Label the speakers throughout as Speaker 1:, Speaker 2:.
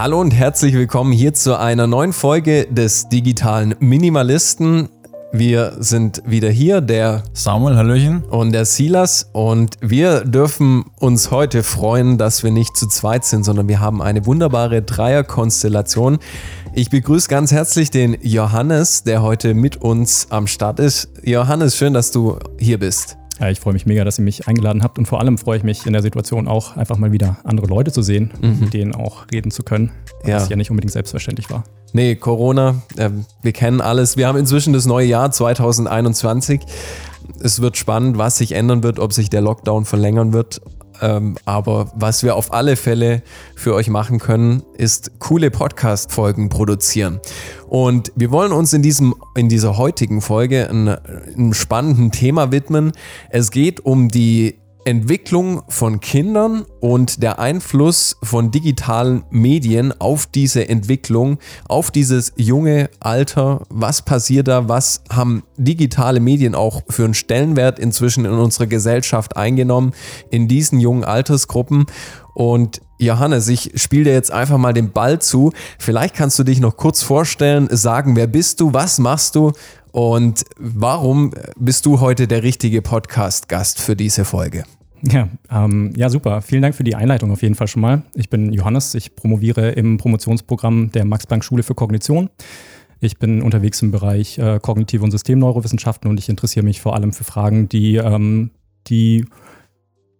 Speaker 1: Hallo und herzlich willkommen hier zu einer neuen Folge des digitalen Minimalisten. Wir sind wieder hier, der
Speaker 2: Samuel, Hallöchen.
Speaker 1: Und der Silas. Und wir dürfen uns heute freuen, dass wir nicht zu zweit sind, sondern wir haben eine wunderbare Dreierkonstellation. Ich begrüße ganz herzlich den Johannes, der heute mit uns am Start ist. Johannes, schön, dass du hier bist.
Speaker 3: Ja, ich freue mich mega, dass ihr mich eingeladen habt und vor allem freue ich mich in der Situation auch einfach mal wieder andere Leute zu sehen, mhm. mit denen auch reden zu können,
Speaker 1: ja.
Speaker 3: was ja nicht unbedingt selbstverständlich war.
Speaker 1: Nee, Corona, äh, wir kennen alles. Wir haben inzwischen das neue Jahr 2021. Es wird spannend, was sich ändern wird, ob sich der Lockdown verlängern wird ähm, aber was wir auf alle Fälle für euch machen können, ist coole Podcast-Folgen produzieren. Und wir wollen uns in, diesem, in dieser heutigen Folge einem spannenden Thema widmen. Es geht um die Entwicklung von Kindern und der Einfluss von digitalen Medien auf diese Entwicklung, auf dieses junge Alter. Was passiert da? Was haben digitale Medien auch für einen Stellenwert inzwischen in unserer Gesellschaft eingenommen in diesen jungen Altersgruppen? Und Johannes, ich spiele dir jetzt einfach mal den Ball zu. Vielleicht kannst du dich noch kurz vorstellen, sagen, wer bist du, was machst du und warum bist du heute der richtige Podcast-Gast für diese Folge?
Speaker 3: Ja, ähm, ja, super. Vielen Dank für die Einleitung auf jeden Fall schon mal. Ich bin Johannes, ich promoviere im Promotionsprogramm der Max-Planck-Schule für Kognition. Ich bin unterwegs im Bereich äh, kognitive und Systemneurowissenschaften und ich interessiere mich vor allem für Fragen, die ähm, die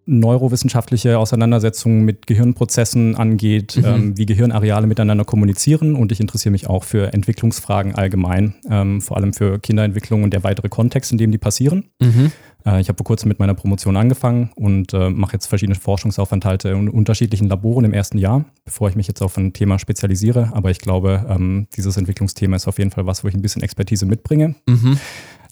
Speaker 3: neurowissenschaftliche Auseinandersetzungen mit Gehirnprozessen angeht, mhm. ähm, wie Gehirnareale miteinander kommunizieren. Und ich interessiere mich auch für Entwicklungsfragen allgemein, ähm, vor allem für Kinderentwicklung und der weitere Kontext, in dem die passieren. Mhm. Äh, ich habe vor kurzem mit meiner Promotion angefangen und äh, mache jetzt verschiedene Forschungsaufenthalte in unterschiedlichen Laboren im ersten Jahr, bevor ich mich jetzt auf ein Thema spezialisiere. Aber ich glaube, ähm, dieses Entwicklungsthema ist auf jeden Fall was, wo ich ein bisschen Expertise mitbringe. Mhm.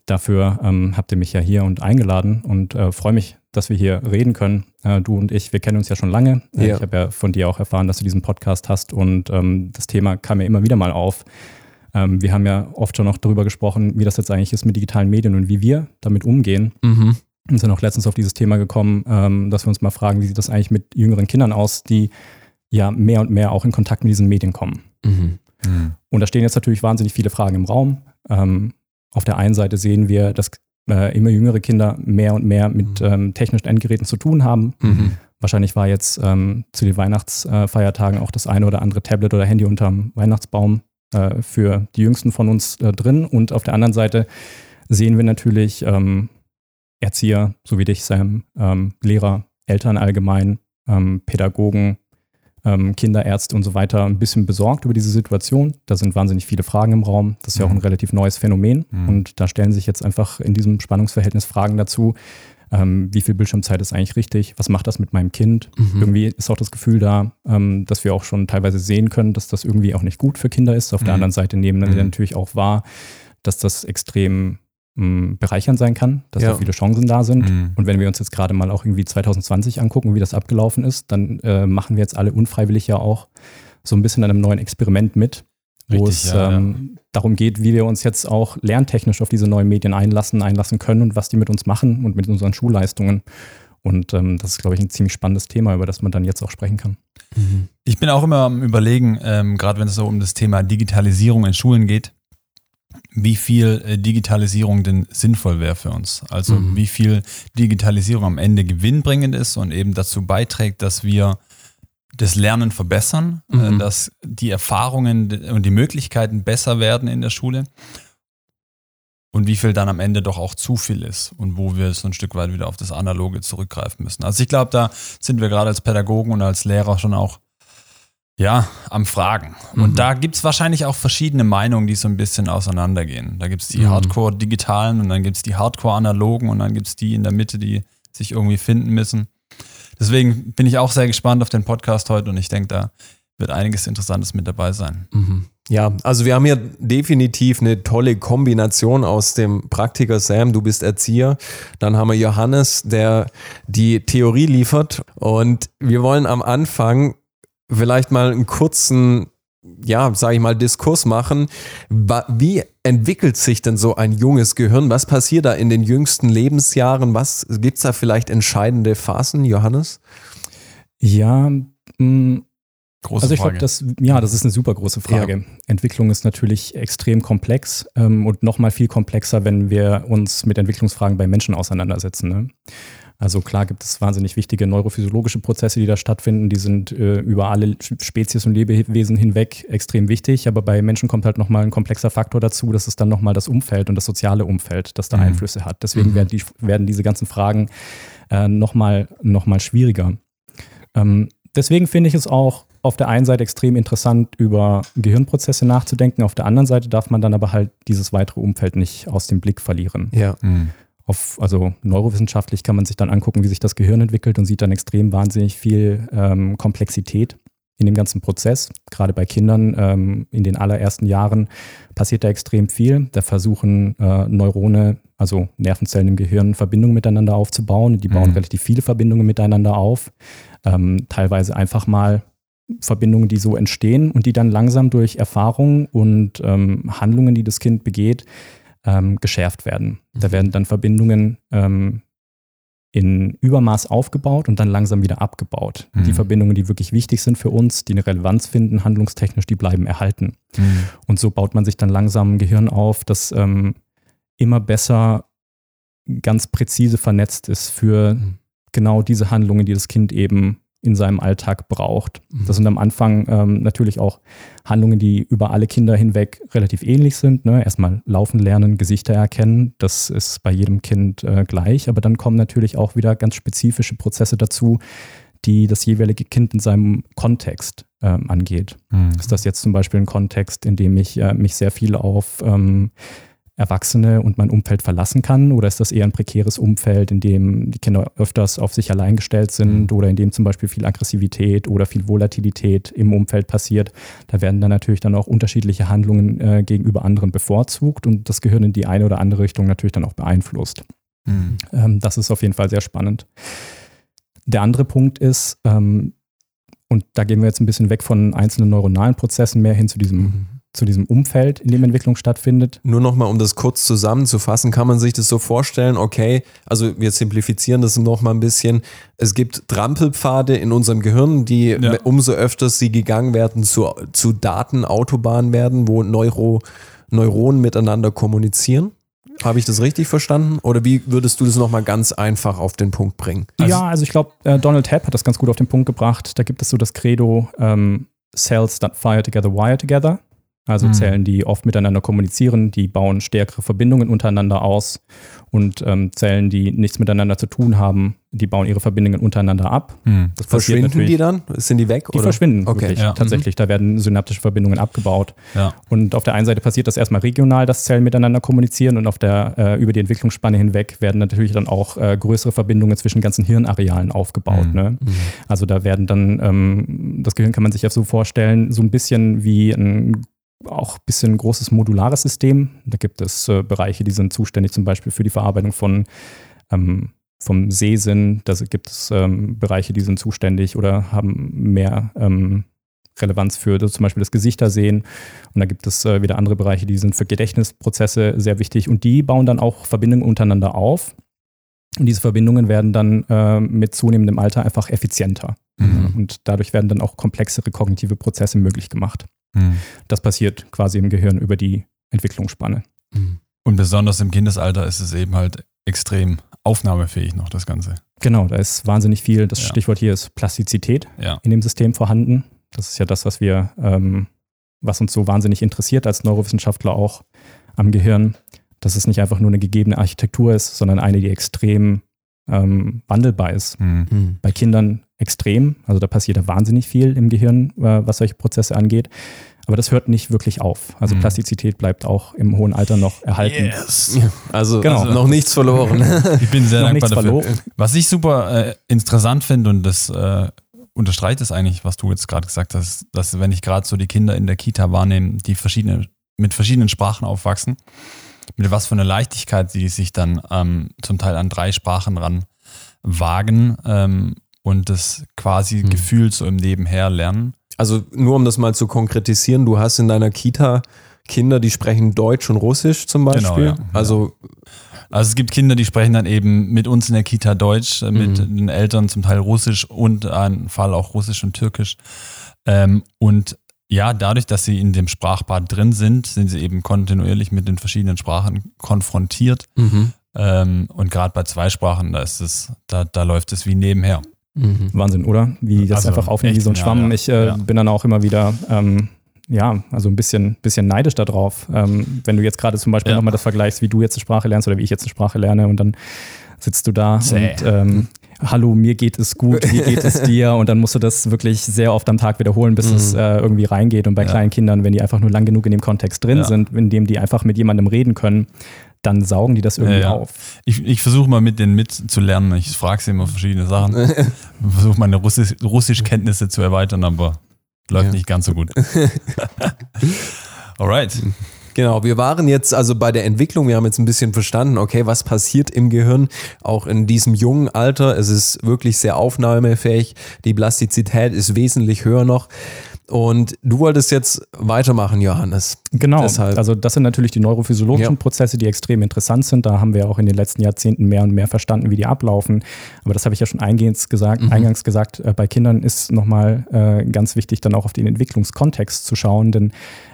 Speaker 3: Dafür ähm, habt ihr mich ja hier und eingeladen und äh, freue mich, dass wir hier reden können. Äh, du und ich, wir kennen uns ja schon lange. Äh, ja. Ich habe ja von dir auch erfahren, dass du diesen Podcast hast und ähm, das Thema kam ja immer wieder mal auf. Ähm, wir haben ja oft schon noch darüber gesprochen, wie das jetzt eigentlich ist mit digitalen Medien und wie wir damit umgehen. Mhm. Und sind auch letztens auf dieses Thema gekommen, ähm, dass wir uns mal fragen, wie sieht das eigentlich mit jüngeren Kindern aus, die ja mehr und mehr auch in Kontakt mit diesen Medien kommen. Mhm. Mhm. Und da stehen jetzt natürlich wahnsinnig viele Fragen im Raum. Ähm, auf der einen Seite sehen wir, dass äh, immer jüngere Kinder mehr und mehr mit mhm. ähm, technischen Endgeräten zu tun haben. Mhm. Wahrscheinlich war jetzt ähm, zu den Weihnachtsfeiertagen auch das eine oder andere Tablet oder Handy unterm Weihnachtsbaum äh, für die Jüngsten von uns äh, drin. Und auf der anderen Seite sehen wir natürlich ähm, Erzieher, so wie dich, Sam, ähm, Lehrer, Eltern allgemein, ähm, Pädagogen, ähm, Kinderärzte und so weiter ein bisschen besorgt über diese Situation. Da sind wahnsinnig viele Fragen im Raum. Das ist ja auch ein mhm. relativ neues Phänomen. Mhm. Und da stellen sich jetzt einfach in diesem Spannungsverhältnis Fragen dazu. Ähm, wie viel Bildschirmzeit ist eigentlich richtig? Was macht das mit meinem Kind? Mhm. Irgendwie ist auch das Gefühl da, ähm, dass wir auch schon teilweise sehen können, dass das irgendwie auch nicht gut für Kinder ist. Auf mhm. der anderen Seite nehmen wir mhm. natürlich auch wahr, dass das extrem bereichernd sein kann, dass ja. da viele Chancen da sind. Mhm. Und wenn wir uns jetzt gerade mal auch irgendwie 2020 angucken, wie das abgelaufen ist, dann äh, machen wir jetzt alle unfreiwillig ja auch so ein bisschen an einem neuen Experiment mit, wo Richtig, es ja, ähm, ja. darum geht, wie wir uns jetzt auch lerntechnisch auf diese neuen Medien einlassen, einlassen können und was die mit uns machen und mit unseren Schulleistungen. Und ähm, das ist, glaube ich, ein ziemlich spannendes Thema, über das man dann jetzt auch sprechen kann.
Speaker 2: Mhm. Ich bin auch immer am Überlegen, ähm, gerade wenn es so um das Thema Digitalisierung in Schulen geht, wie viel äh, Digitalisierung denn sinnvoll wäre für uns. Also mhm. wie viel Digitalisierung am Ende gewinnbringend ist und eben dazu beiträgt, dass wir das Lernen verbessern, äh, mhm. dass die Erfahrungen und die Möglichkeiten besser werden in der Schule und wie viel dann am Ende doch auch zu viel ist und wo wir so ein Stück weit wieder auf das Analoge zurückgreifen müssen. Also ich glaube, da sind wir gerade als Pädagogen und als Lehrer schon auch ja, am Fragen. Und mhm. da gibt es wahrscheinlich auch verschiedene Meinungen, die so ein bisschen auseinandergehen. Da gibt es die mhm. Hardcore-Digitalen und dann gibt es die Hardcore-Analogen und dann gibt es die in der Mitte, die sich irgendwie finden müssen. Deswegen bin ich auch sehr gespannt auf den Podcast heute und ich denke, da wird einiges Interessantes mit dabei sein.
Speaker 1: Mhm. Ja, also wir haben hier definitiv eine tolle Kombination aus dem Praktiker Sam, du bist Erzieher. Dann haben wir Johannes, der die Theorie liefert. Und wir wollen am Anfang vielleicht mal einen kurzen, ja, sage ich mal, Diskurs machen. Wie entwickelt sich denn so ein junges Gehirn? Was passiert da in den jüngsten Lebensjahren? Was gibt es da vielleicht entscheidende Phasen, Johannes?
Speaker 3: Ja, mm, Große also ich glaube, das, ja, das ist eine super große Frage. Ja. Entwicklung ist natürlich extrem komplex ähm, und nochmal viel komplexer, wenn wir uns mit Entwicklungsfragen bei Menschen auseinandersetzen. Ne? Also klar gibt es wahnsinnig wichtige neurophysiologische Prozesse, die da stattfinden. Die sind äh, über alle Spezies und Lebewesen hinweg extrem wichtig. Aber bei Menschen kommt halt nochmal ein komplexer Faktor dazu. Das ist dann nochmal das Umfeld und das soziale Umfeld, das da mhm. Einflüsse hat. Deswegen mhm. werden, die, werden diese ganzen Fragen äh, nochmal noch mal schwieriger. Ähm, deswegen finde ich es auch auf der einen Seite extrem interessant, über Gehirnprozesse nachzudenken. Auf der anderen Seite darf man dann aber halt dieses weitere Umfeld nicht aus dem Blick verlieren.
Speaker 1: Ja. Mhm.
Speaker 3: Auf, also neurowissenschaftlich kann man sich dann angucken, wie sich das Gehirn entwickelt und sieht dann extrem wahnsinnig viel ähm, Komplexität in dem ganzen Prozess. Gerade bei Kindern ähm, in den allerersten Jahren passiert da extrem viel. Da versuchen äh, Neurone, also Nervenzellen im Gehirn, Verbindungen miteinander aufzubauen. Die bauen mhm. relativ viele Verbindungen miteinander auf. Ähm, teilweise einfach mal Verbindungen, die so entstehen und die dann langsam durch Erfahrungen und ähm, Handlungen, die das Kind begeht, ähm, geschärft werden. Mhm. Da werden dann Verbindungen ähm, in Übermaß aufgebaut und dann langsam wieder abgebaut. Mhm. Die Verbindungen, die wirklich wichtig sind für uns, die eine Relevanz finden, handlungstechnisch, die bleiben erhalten. Mhm. Und so baut man sich dann langsam ein Gehirn auf, das ähm, immer besser ganz präzise vernetzt ist für mhm. genau diese Handlungen, die das Kind eben in seinem Alltag braucht. Mhm. Das sind am Anfang ähm, natürlich auch Handlungen, die über alle Kinder hinweg relativ ähnlich sind. Ne? Erstmal laufen lernen, Gesichter erkennen, das ist bei jedem Kind äh, gleich, aber dann kommen natürlich auch wieder ganz spezifische Prozesse dazu, die das jeweilige Kind in seinem Kontext ähm, angeht. Mhm. Ist das jetzt zum Beispiel ein Kontext, in dem ich äh, mich sehr viel auf ähm, Erwachsene und mein Umfeld verlassen kann? Oder ist das eher ein prekäres Umfeld, in dem die Kinder öfters auf sich allein gestellt sind mhm. oder in dem zum Beispiel viel Aggressivität oder viel Volatilität im Umfeld passiert? Da werden dann natürlich dann auch unterschiedliche Handlungen äh, gegenüber anderen bevorzugt und das Gehirn in die eine oder andere Richtung natürlich dann auch beeinflusst. Mhm. Ähm, das ist auf jeden Fall sehr spannend. Der andere Punkt ist, ähm, und da gehen wir jetzt ein bisschen weg von einzelnen neuronalen Prozessen mehr hin zu diesem mhm zu diesem Umfeld, in dem Entwicklung stattfindet.
Speaker 1: Nur nochmal, um das kurz zusammenzufassen, kann man sich das so vorstellen, okay, also wir simplifizieren das nochmal ein bisschen. Es gibt Trampelpfade in unserem Gehirn, die ja. umso öfters sie gegangen werden, zu, zu Datenautobahnen werden, wo Neuro, Neuronen miteinander kommunizieren. Habe ich das richtig verstanden? Oder wie würdest du das nochmal ganz einfach auf den Punkt bringen?
Speaker 3: Also ja, also ich glaube, äh, Donald Tapp hat das ganz gut auf den Punkt gebracht. Da gibt es so das Credo, ähm, Cells that fire together, wire together. Also mhm. Zellen, die oft miteinander kommunizieren, die bauen stärkere Verbindungen untereinander aus und ähm, Zellen, die nichts miteinander zu tun haben, die bauen ihre Verbindungen untereinander ab.
Speaker 1: Mhm. Das verschwinden die dann? Sind die weg?
Speaker 3: Die oder? verschwinden okay. Wirklich, ja. tatsächlich. Mhm. Da werden synaptische Verbindungen abgebaut. Ja. Und auf der einen Seite passiert das erstmal regional, dass Zellen miteinander kommunizieren und auf der äh, über die Entwicklungsspanne hinweg werden natürlich dann auch äh, größere Verbindungen zwischen ganzen Hirnarealen aufgebaut. Mhm. Ne? Mhm. Also da werden dann, ähm, das Gehirn kann man sich ja so vorstellen, so ein bisschen wie ein auch ein bisschen ein großes modulares System. Da gibt es äh, Bereiche, die sind zuständig zum Beispiel für die Verarbeitung von ähm, vom Sehsinn. Da gibt es ähm, Bereiche, die sind zuständig oder haben mehr ähm, Relevanz für zum Beispiel das Gesichtersehen. Und da gibt es äh, wieder andere Bereiche, die sind für Gedächtnisprozesse sehr wichtig. Und die bauen dann auch Verbindungen untereinander auf. Und diese Verbindungen werden dann äh, mit zunehmendem Alter einfach effizienter. Mhm. Und dadurch werden dann auch komplexere kognitive Prozesse möglich gemacht. Mhm. Das passiert quasi im Gehirn über die Entwicklungsspanne.
Speaker 2: Mhm. Und besonders im Kindesalter ist es eben halt extrem aufnahmefähig noch, das Ganze.
Speaker 3: Genau, da ist wahnsinnig viel. Das ja. Stichwort hier ist Plastizität ja. in dem System vorhanden. Das ist ja das, was wir, ähm, was uns so wahnsinnig interessiert als Neurowissenschaftler auch am Gehirn, dass es nicht einfach nur eine gegebene Architektur ist, sondern eine, die extrem ähm, wandelbar ist. Mhm. Bei Kindern extrem, also da passiert da wahnsinnig viel im Gehirn, äh, was solche Prozesse angeht. Aber das hört nicht wirklich auf. Also mhm. Plastizität bleibt auch im hohen Alter noch erhalten.
Speaker 1: Yes. Also, genau. also noch nichts verloren.
Speaker 2: ich bin sehr dankbar dafür. Verloren. Was ich super äh, interessant finde und das äh, unterstreicht es eigentlich, was du jetzt gerade gesagt hast, dass wenn ich gerade so die Kinder in der Kita wahrnehme, die verschiedene, mit verschiedenen Sprachen aufwachsen, mit was für einer Leichtigkeit sie sich dann ähm, zum Teil an drei Sprachen ran wagen ähm, und das quasi hm. gefühlt so im Nebenher lernen.
Speaker 1: Also nur um das mal zu konkretisieren, du hast in deiner Kita Kinder, die sprechen Deutsch und Russisch zum genau, Beispiel. Genau, ja. Also
Speaker 2: also es gibt Kinder, die sprechen dann eben mit uns in der Kita Deutsch, äh, mit mhm. den Eltern zum Teil Russisch und ein Fall auch Russisch und Türkisch. Ähm, und ja, dadurch, dass sie in dem Sprachbad drin sind, sind sie eben kontinuierlich mit den verschiedenen Sprachen konfrontiert.
Speaker 1: Mhm.
Speaker 2: Ähm, und gerade bei Zweisprachen, da ist es, da, da läuft es wie nebenher.
Speaker 1: Mhm.
Speaker 3: Wahnsinn, oder? Wie das
Speaker 2: Also,
Speaker 3: einfach aufnimmt wie so ein Schwamm.
Speaker 2: ja.
Speaker 3: Ich äh,
Speaker 2: Ja.
Speaker 3: bin dann auch immer wieder, ähm, ja, also ein bisschen, bisschen neidisch darauf. Ähm, wenn du jetzt gerade zum Beispiel
Speaker 2: Ja.
Speaker 3: nochmal das vergleichst, wie du jetzt eine Sprache lernst oder wie ich jetzt eine Sprache lerne und dann sitzt du da
Speaker 2: Zäh.
Speaker 3: und ähm, Hallo, mir geht es gut, wie geht es dir? Und dann musst du das wirklich sehr oft am Tag wiederholen, bis es äh, irgendwie reingeht. Und bei
Speaker 2: Ja.
Speaker 3: kleinen Kindern, wenn die einfach nur lang genug in dem Kontext drin
Speaker 2: Ja.
Speaker 3: sind, in dem die einfach mit jemandem reden können, dann saugen die das irgendwie
Speaker 2: Ja, ja.
Speaker 3: auf.
Speaker 2: Ich, ich versuche mal mit denen mitzulernen. Ich frage sie immer verschiedene Sachen. versuche meine Russisch, Russischkenntnisse zu erweitern, aber läuft
Speaker 1: Ja.
Speaker 2: nicht ganz so gut. Alright.
Speaker 1: Genau, wir waren jetzt also bei der Entwicklung, wir haben jetzt ein bisschen verstanden, okay, was passiert im Gehirn, auch in diesem jungen Alter. Es ist wirklich sehr aufnahmefähig, die Plastizität ist wesentlich höher noch. Und du wolltest jetzt weitermachen, Johannes.
Speaker 3: Genau,
Speaker 1: Deshalb.
Speaker 3: also das sind natürlich die neurophysiologischen
Speaker 1: Ja.
Speaker 3: Prozesse, die extrem interessant sind. Da haben wir auch in den letzten Jahrzehnten mehr und mehr verstanden, wie die ablaufen. Aber das habe ich ja schon eingehend gesagt,
Speaker 1: Mhm.
Speaker 3: eingangs gesagt, äh, bei Kindern ist nochmal äh, ganz wichtig, dann auch auf den Entwicklungskontext zu schauen, denn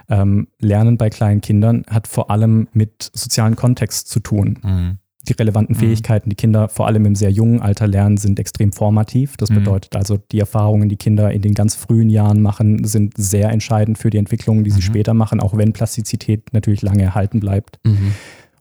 Speaker 3: ähm, Lernen bei kleinen Kindern hat vor allem mit sozialen Kontext zu tun.
Speaker 2: Mhm.
Speaker 3: Die relevanten Fähigkeiten, die Kinder vor allem im sehr jungen Alter lernen, sind extrem formativ. Das
Speaker 2: Mhm.
Speaker 3: bedeutet also, die Erfahrungen, die Kinder in den ganz frühen Jahren machen, sind sehr entscheidend für die Entwicklung, die sie
Speaker 2: Mhm.
Speaker 3: später machen, auch wenn Plastizität natürlich lange erhalten bleibt.
Speaker 1: Mhm.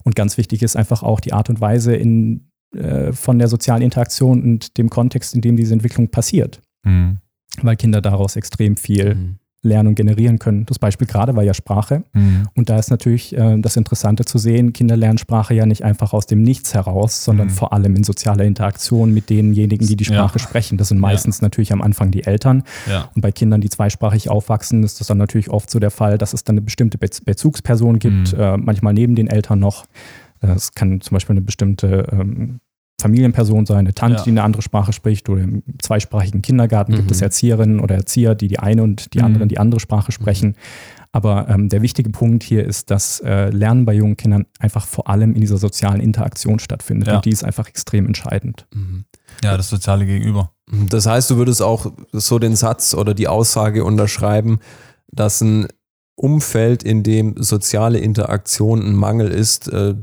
Speaker 3: Und ganz wichtig ist einfach auch die Art und Weise in, äh, von der sozialen Interaktion und dem Kontext, in dem diese Entwicklung passiert,
Speaker 2: Mhm.
Speaker 3: weil Kinder daraus extrem viel
Speaker 1: Mhm.
Speaker 3: Lernen und generieren können. Das Beispiel gerade war ja Sprache.
Speaker 2: Mhm.
Speaker 3: Und da ist natürlich äh, das Interessante zu sehen, Kinder lernen Sprache ja nicht einfach aus dem Nichts heraus, sondern
Speaker 2: Mhm.
Speaker 3: vor allem in sozialer Interaktion mit denjenigen, die die
Speaker 2: Ja.
Speaker 3: Sprache sprechen. Das sind meistens natürlich am Anfang die Eltern.
Speaker 2: Ja.
Speaker 3: Und bei Kindern, die zweisprachig aufwachsen, ist das dann natürlich oft so der Fall, dass es dann eine bestimmte Bez Bezugsperson gibt,
Speaker 2: Mhm.
Speaker 3: äh, manchmal neben den Eltern noch. Äh, Es kann zum Beispiel eine bestimmte ähm, Familienperson sein, eine Tante,
Speaker 2: Ja.
Speaker 3: die eine andere Sprache spricht, oder im zweisprachigen Kindergarten gibt
Speaker 1: Mhm.
Speaker 3: es Erzieherinnen oder Erzieher, die die eine und die
Speaker 2: Mhm.
Speaker 3: anderen die andere Sprache sprechen. Aber ähm, der wichtige Punkt hier ist, dass äh, Lernen bei jungen Kindern einfach vor allem in dieser sozialen Interaktion stattfindet.
Speaker 2: Ja.
Speaker 3: Und die ist einfach extrem entscheidend.
Speaker 1: Mhm.
Speaker 2: ja, das soziale Gegenüber.
Speaker 1: Das heißt, du würdest auch so den Satz oder die Aussage unterschreiben, dass ein Umfeld, in dem soziale Interaktion ein Mangel ist, äh,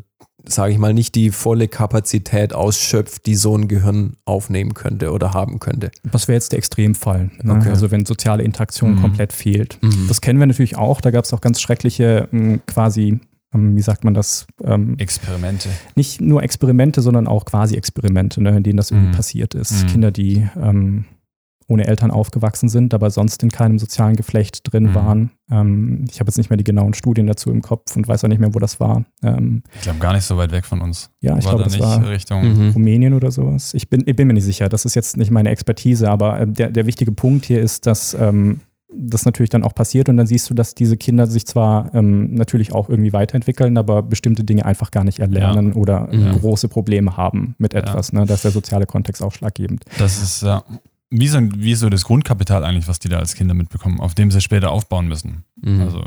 Speaker 1: sage ich mal, nicht die volle Kapazität ausschöpft, die so ein Gehirn aufnehmen könnte oder haben könnte.
Speaker 3: Das wäre jetzt der Extremfall. Ne?
Speaker 1: Okay.
Speaker 3: Also wenn soziale Interaktion
Speaker 2: Mhm.
Speaker 3: komplett fehlt.
Speaker 1: Mhm.
Speaker 3: Das kennen wir natürlich auch. Da gab es auch ganz schreckliche ähm, quasi, ähm, wie sagt man das, ähm,
Speaker 2: Experimente.
Speaker 3: nicht nur Experimente, sondern auch quasi Experimente, ne, in denen das irgendwie
Speaker 2: Mhm.
Speaker 3: passiert ist.
Speaker 2: Mhm.
Speaker 3: Kinder, die ähm, ohne Eltern aufgewachsen sind, aber sonst in keinem sozialen Geflecht drin
Speaker 2: Mhm.
Speaker 3: waren. Ähm, ich habe jetzt nicht mehr die genauen Studien dazu im Kopf und weiß auch nicht mehr, wo das war. Ähm,
Speaker 2: Ich glaube, gar nicht so weit weg von uns.
Speaker 3: ja, ich glaube,
Speaker 2: da
Speaker 3: das
Speaker 2: nicht
Speaker 3: war
Speaker 2: Richtung.
Speaker 1: Mhm.
Speaker 3: Rumänien oder sowas. Ich bin, ich bin mir nicht sicher. Das ist jetzt nicht meine Expertise, aber äh, der, der wichtige Punkt hier ist, dass ähm, das natürlich dann auch passiert und dann siehst du, dass diese Kinder sich zwar ähm, natürlich auch irgendwie weiterentwickeln, aber bestimmte Dinge einfach gar nicht erlernen oder
Speaker 1: Ja.
Speaker 3: große Probleme haben mit etwas. Ne? Da ist der soziale Kontext ausschlaggebend.
Speaker 2: Das ist ja wie so, ein- wie so das Grundkapital eigentlich, was die da als Kinder mitbekommen, auf dem sie später aufbauen müssen.
Speaker 1: Mhm.
Speaker 2: Also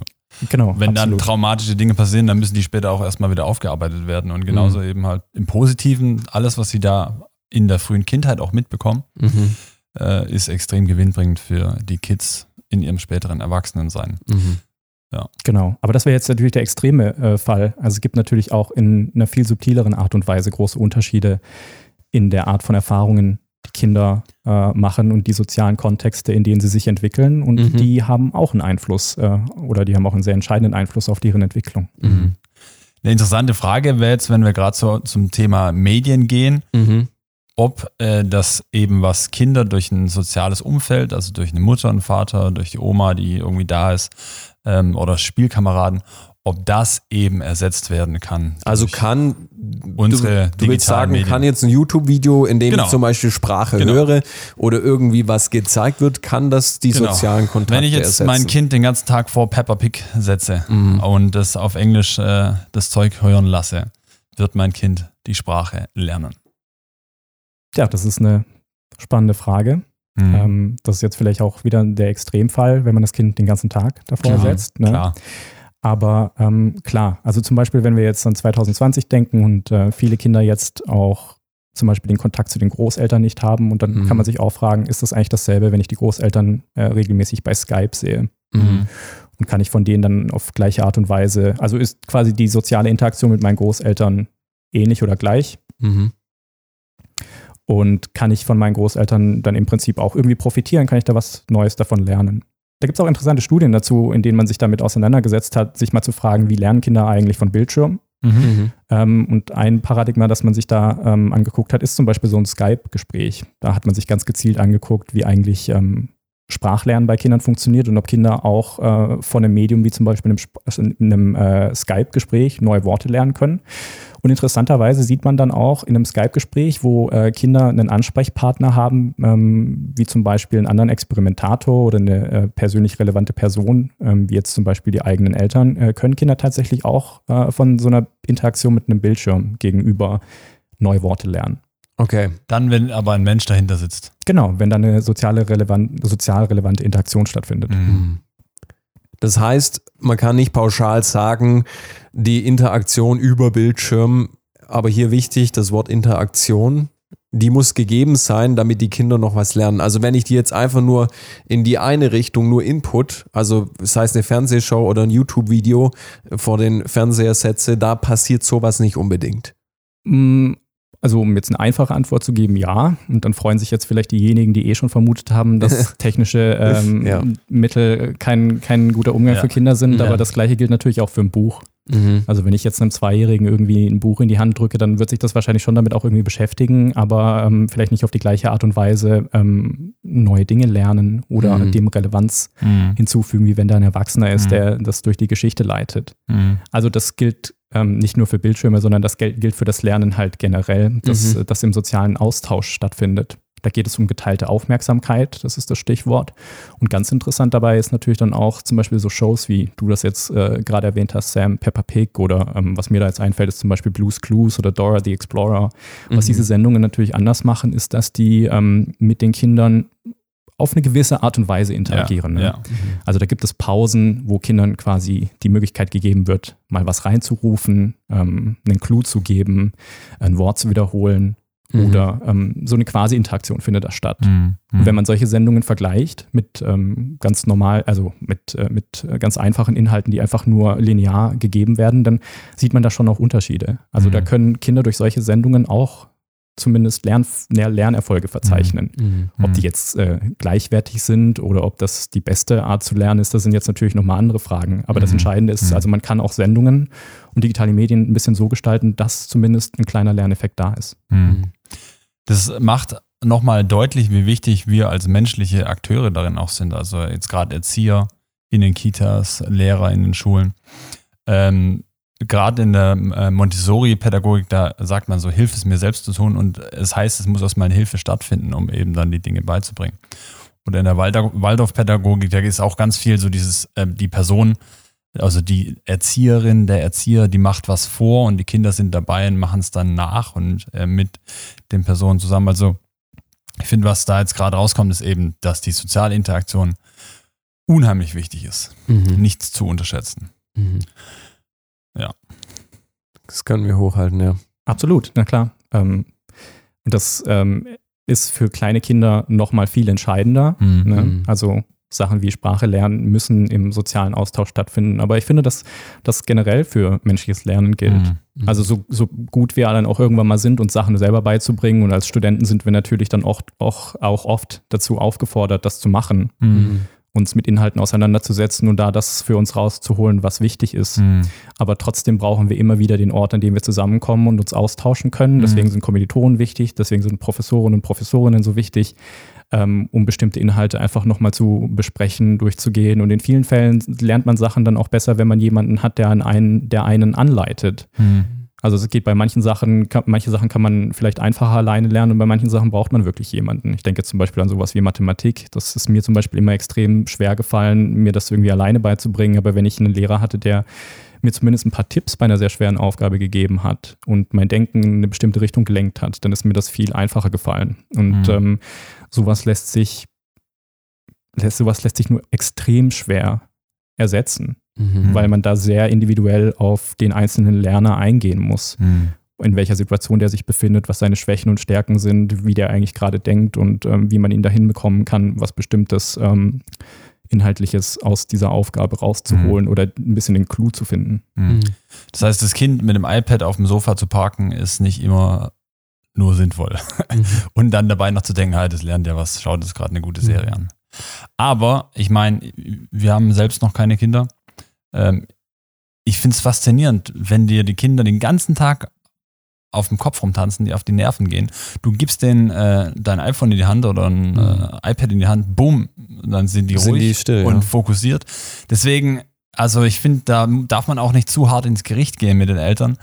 Speaker 3: Genau.
Speaker 2: wenn dann
Speaker 3: absolut.
Speaker 2: traumatische Dinge passieren, dann müssen die später auch erstmal wieder aufgearbeitet werden. Und genauso
Speaker 1: Mhm.
Speaker 2: eben halt im Positiven, alles, was sie da in der frühen Kindheit auch mitbekommen,
Speaker 1: Mhm.
Speaker 2: äh, ist extrem gewinnbringend für die Kids in ihrem späteren Erwachsenensein.
Speaker 1: Mhm.
Speaker 3: Genau, aber das wäre jetzt natürlich der extreme äh, Fall. Also es gibt natürlich auch in einer viel subtileren Art und Weise große Unterschiede in der Art von Erfahrungen, die Kinder äh, machen und die sozialen Kontexte, in denen sie sich entwickeln. Und
Speaker 1: Mhm.
Speaker 3: die haben auch einen Einfluss äh, oder die haben auch einen sehr entscheidenden Einfluss auf deren Entwicklung.
Speaker 1: Mhm.
Speaker 2: Eine interessante Frage wäre jetzt, wenn wir gerade so zum Thema Medien gehen,
Speaker 1: Mhm.
Speaker 2: ob äh, das eben was Kinder durch ein soziales Umfeld, also durch eine Mutter, einen Vater, durch die Oma, die irgendwie da ist, ähm, oder Spielkameraden, ob das eben ersetzt werden kann.
Speaker 1: Also kann
Speaker 2: Unsere
Speaker 1: du, du willst sagen,
Speaker 2: Medien.
Speaker 1: kann jetzt ein YouTube-Video, in dem
Speaker 2: Genau.
Speaker 1: ich zum Beispiel Sprache
Speaker 2: Genau.
Speaker 1: höre oder irgendwie was gezeigt wird, kann das die
Speaker 2: Genau.
Speaker 1: sozialen Kontakte
Speaker 2: Wenn ich jetzt
Speaker 1: ersetzen?
Speaker 2: mein Kind den ganzen Tag vor Peppa Pig setze
Speaker 1: Mhm.
Speaker 2: und das auf Englisch äh, das Zeug hören lasse, wird mein Kind die Sprache lernen.
Speaker 3: Ja, das ist eine spannende Frage.
Speaker 2: Mhm.
Speaker 3: Ähm, das ist jetzt vielleicht auch wieder der Extremfall, wenn man das Kind den ganzen Tag davor
Speaker 2: Klar,
Speaker 3: setzt. Ne?
Speaker 2: Klar.
Speaker 3: Aber ähm, klar, also zum Beispiel, wenn wir jetzt an 2020 denken und äh, viele Kinder jetzt auch zum Beispiel den Kontakt zu den Großeltern nicht haben. Und dann
Speaker 1: Mhm.
Speaker 3: kann man sich auch fragen, ist das eigentlich dasselbe, wenn ich die Großeltern äh, regelmäßig bei Skype sehe?
Speaker 1: Mhm.
Speaker 3: Und kann ich von denen dann auf gleiche Art und Weise, also ist quasi die soziale Interaktion mit meinen Großeltern ähnlich oder gleich?
Speaker 1: Mhm.
Speaker 3: Und kann ich von meinen Großeltern dann im Prinzip auch irgendwie profitieren? Kann ich da was Neues davon lernen? Da gibt es auch interessante Studien dazu, in denen man sich damit auseinandergesetzt hat, sich mal zu fragen, wie lernen Kinder eigentlich von Bildschirm?
Speaker 1: Mhm.
Speaker 3: Ähm, und ein Paradigma, das man sich da ähm, angeguckt hat, ist zum Beispiel so ein Skype-Gespräch. Da hat man sich ganz gezielt angeguckt, wie eigentlich ähm, Sprachlernen bei Kindern funktioniert und ob Kinder auch äh, von einem Medium wie zum Beispiel einem, also in einem äh, Skype-Gespräch neue Worte lernen können. Und interessanterweise sieht man dann auch in einem Skype-Gespräch, wo äh, Kinder einen Ansprechpartner haben, ähm, wie zum Beispiel einen anderen Experimentator oder eine äh, persönlich relevante Person, ähm, wie jetzt zum Beispiel die eigenen Eltern, äh, können Kinder tatsächlich auch äh, von so einer Interaktion mit einem Bildschirm gegenüber neue Worte lernen.
Speaker 1: Okay.
Speaker 2: Dann, wenn aber ein Mensch dahinter sitzt.
Speaker 3: Genau, wenn da eine soziale relevant, sozial relevante Interaktion stattfindet.
Speaker 1: Mhm. Das heißt, man kann nicht pauschal sagen, die Interaktion über Bildschirm, aber hier wichtig, das Wort Interaktion, die muss gegeben sein, damit die Kinder noch was lernen. Also wenn ich die jetzt einfach nur in die eine Richtung nur Input, also sei es eine Fernsehshow oder ein YouTube-Video vor den Fernseher setze, da passiert sowas nicht unbedingt.
Speaker 3: Also um jetzt eine einfache Antwort zu geben, ja. Und dann freuen sich jetzt vielleicht diejenigen, die eh schon vermutet haben, dass technische ähm,
Speaker 1: Ja.
Speaker 3: Mittel kein, kein guter Umgang
Speaker 2: Ja.
Speaker 3: für Kinder sind.
Speaker 2: Ja.
Speaker 3: Aber das gleiche gilt natürlich auch für ein Buch.
Speaker 1: Mhm.
Speaker 3: Also wenn ich jetzt einem Zweijährigen irgendwie ein Buch in die Hand drücke, dann wird sich das wahrscheinlich schon damit auch irgendwie beschäftigen, aber ähm, vielleicht nicht auf die gleiche Art und Weise ähm, neue Dinge lernen oder
Speaker 1: Mhm.
Speaker 3: dem Relevanz
Speaker 2: Mhm.
Speaker 3: hinzufügen, wie wenn da ein Erwachsener ist,
Speaker 2: Mhm.
Speaker 3: der das durch die Geschichte leitet.
Speaker 2: Mhm.
Speaker 3: Also das gilt ähm, nicht nur für Bildschirme, sondern das gilt für das Lernen halt generell, dass
Speaker 1: Mhm.
Speaker 3: das im sozialen Austausch stattfindet. Da geht es um geteilte Aufmerksamkeit, das ist das Stichwort. Und ganz interessant dabei ist natürlich dann auch zum Beispiel so Shows, wie du das jetzt äh, gerade erwähnt hast, Sam, Peppa Pig oder ähm, was mir da jetzt einfällt, ist zum Beispiel Blues Clues oder Dora the Explorer. Was
Speaker 1: Mhm.
Speaker 3: diese Sendungen natürlich anders machen, ist, dass die ähm, mit den Kindern auf eine gewisse Art und Weise interagieren.
Speaker 2: Ja,
Speaker 3: ne?
Speaker 2: ja.
Speaker 3: Also da gibt es Pausen, wo Kindern quasi die Möglichkeit gegeben wird, mal was reinzurufen, ähm, einen Clou zu geben, ein Wort zu wiederholen
Speaker 1: Mhm.
Speaker 3: oder ähm, so eine quasi Interaktion findet da statt.
Speaker 2: Mhm.
Speaker 3: Und wenn man solche Sendungen vergleicht mit ähm, ganz normal, also mit, äh, mit ganz einfachen Inhalten, die einfach nur linear gegeben werden, dann sieht man da schon auch Unterschiede. Also da
Speaker 2: Mhm.
Speaker 3: können Kinder durch solche Sendungen auch zumindest Lern Lernerfolge verzeichnen.
Speaker 1: Mhm.
Speaker 3: Ob die jetzt äh, gleichwertig sind oder ob das die beste Art zu lernen ist, das sind jetzt natürlich nochmal andere Fragen. Aber das
Speaker 2: Mhm.
Speaker 3: Entscheidende ist,
Speaker 2: Mhm.
Speaker 3: also man kann auch Sendungen und digitale Medien ein bisschen so gestalten, dass zumindest ein kleiner Lerneffekt da ist.
Speaker 2: Mhm. Das macht nochmal deutlich, wie wichtig wir als menschliche Akteure darin auch sind. Also jetzt gerade Erzieher in den Kitas, Lehrer in den Schulen. Ähm, gerade in der äh, Montessori-Pädagogik, da sagt man so, Hilfe es mir selbst zu tun und es heißt, es muss aus meiner Hilfe stattfinden, um eben dann die Dinge beizubringen. Oder in der Waldorf- Waldorf-Pädagogik, da ist auch ganz viel so dieses, ähm, die Person, also die Erzieherin, der Erzieher, die macht was vor und die Kinder sind dabei und machen es dann nach und äh, mit den Personen zusammen. Also ich finde, was da jetzt gerade rauskommt, ist eben, dass die soziale Interaktion unheimlich wichtig ist.
Speaker 1: Mhm.
Speaker 2: Nichts zu unterschätzen.
Speaker 1: Mhm.
Speaker 2: Ja.
Speaker 1: Das können wir hochhalten, ja.
Speaker 3: Absolut, na klar. Ähm, und das ähm, ist für kleine Kinder nochmal viel entscheidender.
Speaker 2: Mhm.
Speaker 3: Ne?
Speaker 1: Mhm.
Speaker 3: Also Sachen wie Sprache lernen müssen im sozialen Austausch stattfinden. Aber ich finde, dass das generell für menschliches Lernen gilt.
Speaker 2: Mhm.
Speaker 3: Also so, so gut wir dann auch irgendwann mal sind, uns Sachen selber beizubringen. Und als Studenten sind wir natürlich dann auch, auch, auch oft dazu aufgefordert, das zu machen,
Speaker 2: Mhm.
Speaker 3: Uns mit Inhalten auseinanderzusetzen und da das für uns rauszuholen, was wichtig ist.
Speaker 2: Mhm.
Speaker 3: Aber trotzdem brauchen wir immer wieder den Ort, an dem wir zusammenkommen und uns austauschen können.
Speaker 2: Mhm.
Speaker 3: Deswegen sind Kommilitonen wichtig, deswegen sind Professoren und Professorinnen so wichtig, ähm, um bestimmte Inhalte einfach nochmal zu besprechen, durchzugehen. Und in vielen Fällen lernt man Sachen dann auch besser, wenn man jemanden hat, der einen, der einen anleitet.
Speaker 2: Mhm.
Speaker 3: Also es geht bei manchen Sachen, kann, manche Sachen kann man vielleicht einfacher alleine lernen und bei manchen Sachen braucht man wirklich jemanden. Ich denke zum Beispiel an sowas wie Mathematik. Das ist mir zum Beispiel immer extrem schwer gefallen, mir das irgendwie alleine beizubringen. Aber wenn ich einen Lehrer hatte, der mir zumindest ein paar Tipps bei einer sehr schweren Aufgabe gegeben hat und mein Denken in eine bestimmte Richtung gelenkt hat, dann ist mir das viel einfacher gefallen. Und
Speaker 2: Mhm.
Speaker 3: ähm, sowas lässt sich, lässt, sowas lässt sich nur extrem schwer ersetzen
Speaker 1: Mhm.
Speaker 3: weil man da sehr individuell auf den einzelnen Lerner eingehen muss.
Speaker 2: Mhm.
Speaker 3: in welcher Situation der sich befindet, was seine Schwächen und Stärken sind, wie der eigentlich gerade denkt und ähm, wie man ihn dahin bekommen kann, was bestimmtes ähm, Inhaltliches aus dieser Aufgabe rauszuholen mhm. oder ein bisschen den Clou zu finden.
Speaker 2: Mhm. mhm. Das heißt, das Kind mit dem iPad auf dem Sofa zu parken, ist nicht immer nur sinnvoll. Mhm. Und dann dabei noch zu denken, halt, das lernt ja was, schaut es gerade eine gute Serie mhm. an. Aber ich meine, wir haben selbst noch keine Kinder. Ähm, ich finde es faszinierend, wenn dir die Kinder den ganzen Tag auf dem Kopf rumtanzen, die auf die Nerven gehen. Du gibst denen äh, dein iPhone in die Hand oder ein äh, iPad in die Hand, boom, dann sind die sind ruhig die still, und ja. fokussiert. Deswegen, also ich finde, da darf man auch nicht zu hart ins Gericht gehen mit den Eltern.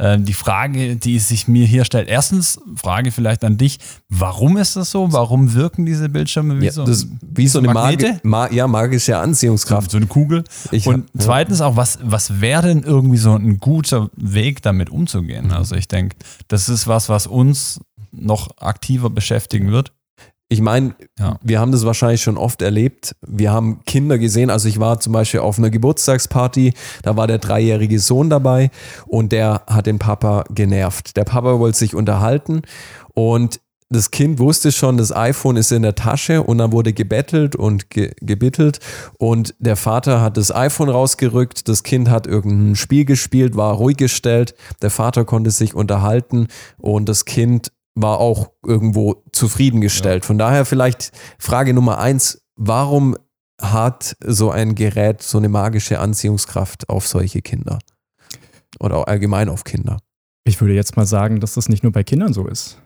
Speaker 2: Ähm, die Frage, die sich mir hier stellt, erstens, Frage vielleicht an dich, warum ist das so? Warum wirken diese Bildschirme
Speaker 1: wie ja, so, das, wie so eine Magi ma ja, magische Anziehungskraft?
Speaker 2: So, eine Kugel. Ich Und hab, zweitens auch, was, was wäre denn irgendwie so ein guter Weg, damit umzugehen? Mhm. Also ich denke, das ist was, was uns noch aktiver beschäftigen wird.
Speaker 1: Ich meine, ja. wir haben das wahrscheinlich schon oft erlebt. Wir haben Kinder gesehen. Also ich war zum Beispiel auf einer Geburtstagsparty, da war der dreijährige Sohn dabei und der hat den Papa genervt. Der Papa wollte sich unterhalten und das Kind wusste schon, das iPhone ist in der Tasche und dann wurde gebettelt und ge gebittelt und der Vater hat das iPhone rausgerückt, das Kind hat irgendein Spiel gespielt, war ruhig gestellt, der Vater konnte sich unterhalten und das Kind war auch irgendwo zufriedengestellt. Ja. Von daher vielleicht Frage Nummer eins, warum hat so ein Gerät so eine magische Anziehungskraft auf solche Kinder? Oder auch allgemein auf Kinder?
Speaker 3: Ich würde jetzt mal sagen, dass das nicht nur bei Kindern so ist.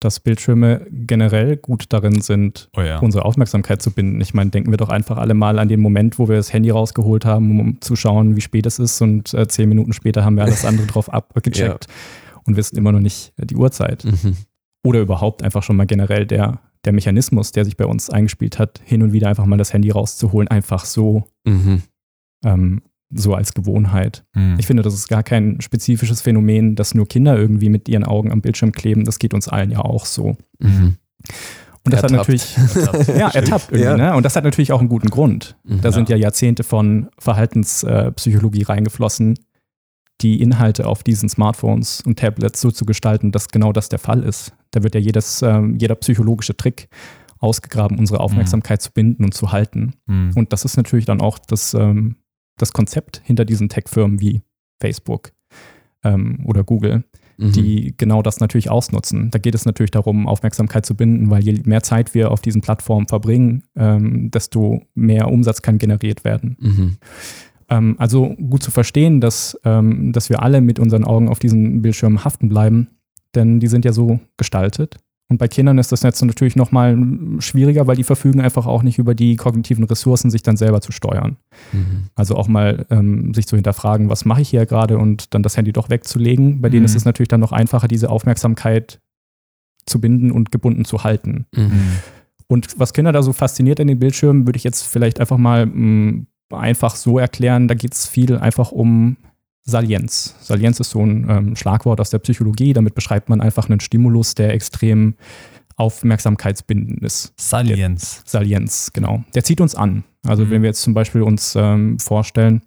Speaker 3: Dass Bildschirme generell gut darin sind, oh ja. unsere Aufmerksamkeit zu binden. Ich meine, denken wir doch einfach alle mal an den Moment, wo wir das Handy rausgeholt haben, um zu schauen, wie spät es ist. Und äh, zehn Minuten später haben wir alles andere drauf abgecheckt ja. und wissen immer noch nicht äh, die Uhrzeit. Mhm oder überhaupt einfach schon mal generell der, der Mechanismus, der sich bei uns eingespielt hat, hin und wieder einfach mal das Handy rauszuholen, einfach so, mhm. ähm, so als Gewohnheit. Mhm. Ich finde, das ist gar kein spezifisches Phänomen, dass nur Kinder irgendwie mit ihren Augen am Bildschirm kleben. Das geht uns allen ja auch so. Mhm. Und das ertappt. hat natürlich, ertappt. ja, ertappt irgendwie, ja. ne? Und das hat natürlich auch einen guten Grund. Mhm. Da sind ja Jahrzehnte von Verhaltenspsychologie reingeflossen, die Inhalte auf diesen Smartphones und Tablets so zu gestalten, dass genau das der Fall ist. Da wird ja jedes, äh, jeder psychologische Trick ausgegraben, unsere Aufmerksamkeit mhm. zu binden und zu halten. Mhm. Und das ist natürlich dann auch das, ähm, das Konzept hinter diesen Tech-Firmen wie Facebook ähm, oder Google, mhm. die genau das natürlich ausnutzen. Da geht es natürlich darum, Aufmerksamkeit zu binden, weil je mehr Zeit wir auf diesen Plattformen verbringen, ähm, desto mehr Umsatz kann generiert werden. Mhm. Ähm, also gut zu verstehen, dass, ähm, dass wir alle mit unseren Augen auf diesen Bildschirmen haften bleiben, denn die sind ja so gestaltet. Und bei Kindern ist das jetzt natürlich nochmal schwieriger, weil die verfügen einfach auch nicht über die kognitiven Ressourcen, sich dann selber zu steuern. Mhm. Also auch mal ähm, sich zu hinterfragen, was mache ich hier gerade und dann das Handy doch wegzulegen. Bei mhm. denen ist es natürlich dann noch einfacher, diese Aufmerksamkeit zu binden und gebunden zu halten. Mhm. Und was Kinder da so fasziniert in den Bildschirmen, würde ich jetzt vielleicht einfach mal mh, mm, einfach so erklären, da geht es viel einfach um Salienz. Salienz ist so ein ähm, Schlagwort aus der Psychologie. Damit beschreibt man einfach einen Stimulus, der extrem aufmerksamkeitsbindend ist.
Speaker 2: Salienz.
Speaker 3: Der, Salienz, genau. Der zieht uns an. Also mhm. wenn wir jetzt zum Beispiel uns ähm, vorstellen,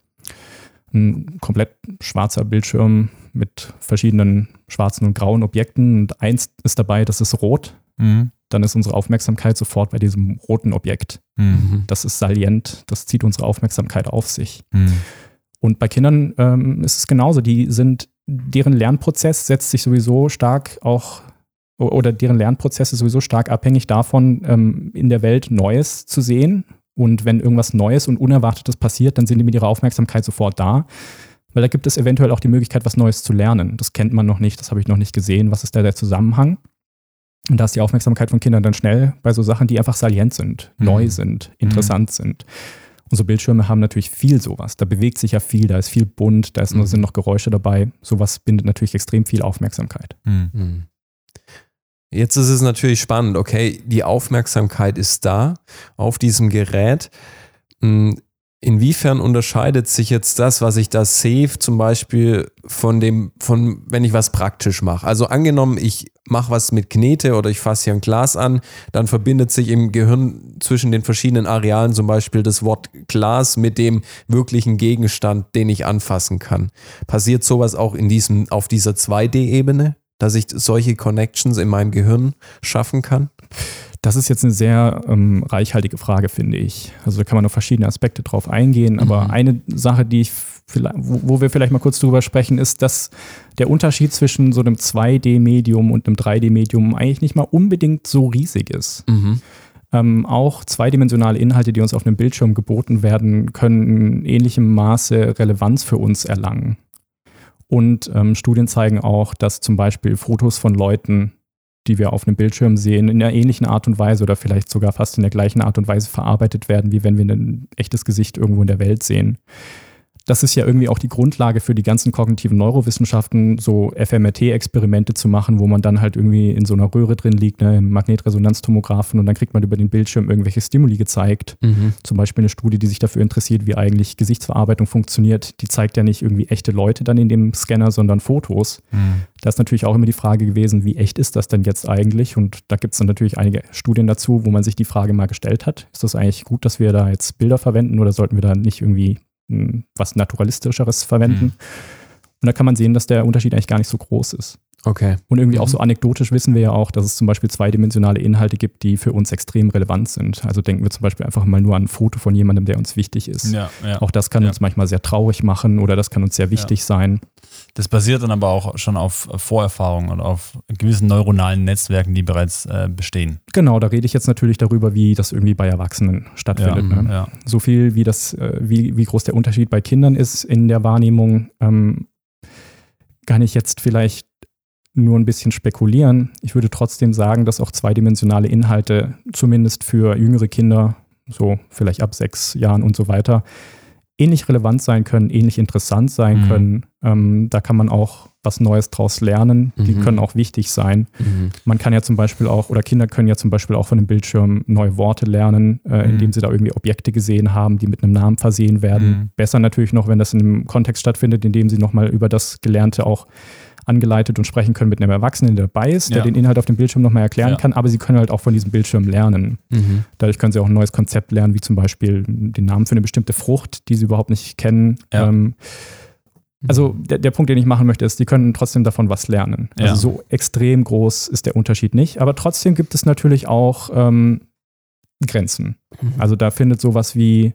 Speaker 3: ein komplett schwarzer Bildschirm mit verschiedenen schwarzen und grauen Objekten und eins ist dabei, das ist rot. Mhm dann ist unsere Aufmerksamkeit sofort bei diesem roten Objekt. Mhm. Das ist salient, das zieht unsere Aufmerksamkeit auf sich. Und bei Kindern ähm, ist es genauso. Die sind, deren Lernprozess setzt sich sowieso stark auch oder deren Lernprozess ist sowieso stark abhängig davon, ähm, in der Welt Neues zu sehen. Und wenn irgendwas Neues und Unerwartetes passiert, dann sind die mit ihrer Aufmerksamkeit sofort da. Weil da gibt es eventuell auch die Möglichkeit, was Neues zu lernen. Das kennt man noch nicht, das habe ich noch nicht gesehen. Was ist da der Zusammenhang? Und da ist die Aufmerksamkeit von Kindern dann schnell bei so Sachen, die einfach salient sind, mhm. neu sind, interessant mhm. sind. Unsere Bildschirme haben natürlich viel sowas. Da bewegt sich ja viel, da ist viel bunt, da ist, mhm. sind noch Geräusche dabei. Sowas bindet natürlich extrem viel Aufmerksamkeit. Mhm. Mhm.
Speaker 1: Jetzt ist es natürlich spannend, okay, die Aufmerksamkeit ist da auf diesem Gerät. Inwiefern unterscheidet sich jetzt das, was ich da sehe, zum Beispiel von dem, von wenn ich was praktisch mache? Also angenommen, ich mache was mit Knete oder ich fasse hier ein Glas an, dann verbindet sich im Gehirn zwischen den verschiedenen Arealen zum Beispiel das Wort Glas mit dem wirklichen Gegenstand, den ich anfassen kann. Passiert sowas auch in diesem, auf dieser 2D-Ebene, dass ich solche Connections in meinem Gehirn schaffen kann?
Speaker 3: Das ist jetzt eine sehr ähm, reichhaltige Frage, finde ich. Also da kann man auf verschiedene Aspekte drauf eingehen. Aber mhm. eine Sache, die ich wo, wo wir vielleicht mal kurz drüber sprechen, ist, dass der Unterschied zwischen so einem 2D-Medium und einem 3D-Medium eigentlich nicht mal unbedingt so riesig ist. Mhm. Ähm, auch zweidimensionale Inhalte, die uns auf einem Bildschirm geboten werden, können in ähnlichem Maße Relevanz für uns erlangen. Und ähm, Studien zeigen auch, dass zum Beispiel Fotos von Leuten die wir auf einem Bildschirm sehen, in einer ähnlichen Art und Weise oder vielleicht sogar fast in der gleichen Art und Weise verarbeitet werden, wie wenn wir ein echtes Gesicht irgendwo in der Welt sehen das ist ja irgendwie auch die Grundlage für die ganzen kognitiven Neurowissenschaften, so FMRT-Experimente zu machen, wo man dann halt irgendwie in so einer Röhre drin liegt, ne, im Magnetresonanztomographen und dann kriegt man über den Bildschirm irgendwelche Stimuli gezeigt. Mhm. Zum Beispiel eine Studie, die sich dafür interessiert, wie eigentlich Gesichtsverarbeitung funktioniert. Die zeigt ja nicht irgendwie echte Leute dann in dem Scanner, sondern Fotos. Mhm. Da ist natürlich auch immer die Frage gewesen, wie echt ist das denn jetzt eigentlich? Und da gibt es dann natürlich einige Studien dazu, wo man sich die Frage mal gestellt hat. Ist das eigentlich gut, dass wir da jetzt Bilder verwenden oder sollten wir da nicht irgendwie was Naturalistischeres verwenden. Mhm. Und da kann man sehen, dass der Unterschied eigentlich gar nicht so groß ist.
Speaker 1: Okay.
Speaker 3: Und irgendwie mhm. auch so anekdotisch wissen wir ja auch, dass es zum Beispiel zweidimensionale Inhalte gibt, die für uns extrem relevant sind. Also denken wir zum Beispiel einfach mal nur an ein Foto von jemandem, der uns wichtig ist. Ja, ja, auch das kann ja. uns manchmal sehr traurig machen oder das kann uns sehr wichtig sein.
Speaker 2: Das basiert dann aber auch schon auf Vorerfahrungen und auf gewissen neuronalen Netzwerken, die bereits äh, bestehen.
Speaker 3: Genau, da rede ich jetzt natürlich darüber, wie das irgendwie bei Erwachsenen stattfindet. Ne? So viel wie das, äh, wie, wie groß der Unterschied bei Kindern ist in der Wahrnehmung, ähm, kann ich jetzt vielleicht nur ein bisschen spekulieren. Ich würde trotzdem sagen, dass auch zweidimensionale Inhalte zumindest für jüngere Kinder, so vielleicht ab sechs Jahren und so weiter, ähnlich relevant sein können, ähnlich interessant sein mhm. können. Ähm, da kann man auch was Neues draus lernen. Die mhm. können auch wichtig sein. Mhm. Man kann ja zum Beispiel auch, oder Kinder können ja zum Beispiel auch von dem Bildschirm neue Worte lernen, äh, mhm. indem sie da irgendwie Objekte gesehen haben, die mit einem Namen versehen werden. Mhm. Besser natürlich noch, wenn das in einem Kontext stattfindet, in dem sie nochmal über das Gelernte auch angeleitet und sprechen können mit einem Erwachsenen, der dabei ist, der ja. den Inhalt auf dem Bildschirm nochmal erklären ja. kann, aber sie können halt auch von diesem Bildschirm lernen. Mhm. Dadurch können sie auch ein neues Konzept lernen, wie zum Beispiel den Namen für eine bestimmte Frucht, die sie überhaupt nicht kennen. Ja. Ähm, also der, der, Punkt, den ich machen möchte, ist, die können trotzdem davon was lernen. Also so extrem groß ist der Unterschied nicht, aber trotzdem gibt es natürlich auch ähm, Grenzen. Mhm. Also da findet sowas wie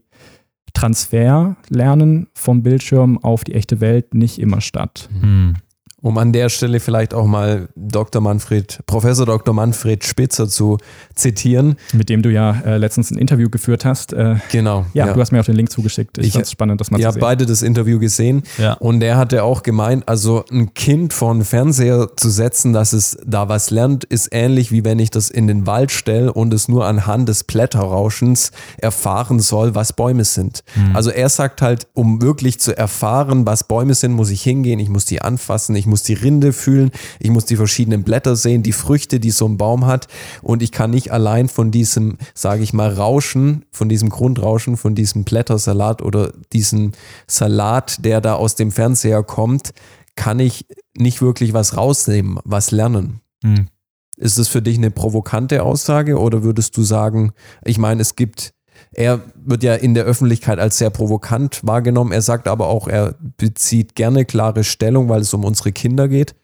Speaker 3: Transferlernen vom Bildschirm auf die echte Welt nicht immer statt. Mhm
Speaker 1: um an der Stelle vielleicht auch mal Dr. Manfred, Professor Dr. Manfred Spitzer zu zitieren.
Speaker 3: Mit dem du ja äh, letztens ein Interview geführt hast.
Speaker 1: Äh, genau.
Speaker 3: Ja, ja, du hast mir auch den Link zugeschickt. Ich, ich fand es spannend, das mal
Speaker 1: zu sehen. Ja, beide das Interview gesehen. Ja. Und er hatte auch gemeint, also ein Kind vor einen Fernseher zu setzen, dass es da was lernt, ist ähnlich wie wenn ich das in den Wald stelle und es nur anhand des Blätterrauschens erfahren soll, was Bäume sind. Mhm. Also er sagt halt, um wirklich zu erfahren, was Bäume sind, muss ich hingehen, ich muss die anfassen, ich muss die Rinde fühlen, ich muss die verschiedenen Blätter sehen, die Früchte, die so ein Baum hat und ich kann nicht allein von diesem, sage ich mal, Rauschen, von diesem Grundrauschen, von diesem Blättersalat oder diesem Salat, der da aus dem Fernseher kommt, kann ich nicht wirklich was rausnehmen, was lernen. Hm. Ist das für dich eine provokante Aussage oder würdest du sagen, ich meine, es gibt er wird ja in der Öffentlichkeit als sehr provokant wahrgenommen. Er sagt aber auch, er bezieht gerne klare Stellung, weil es um unsere Kinder geht.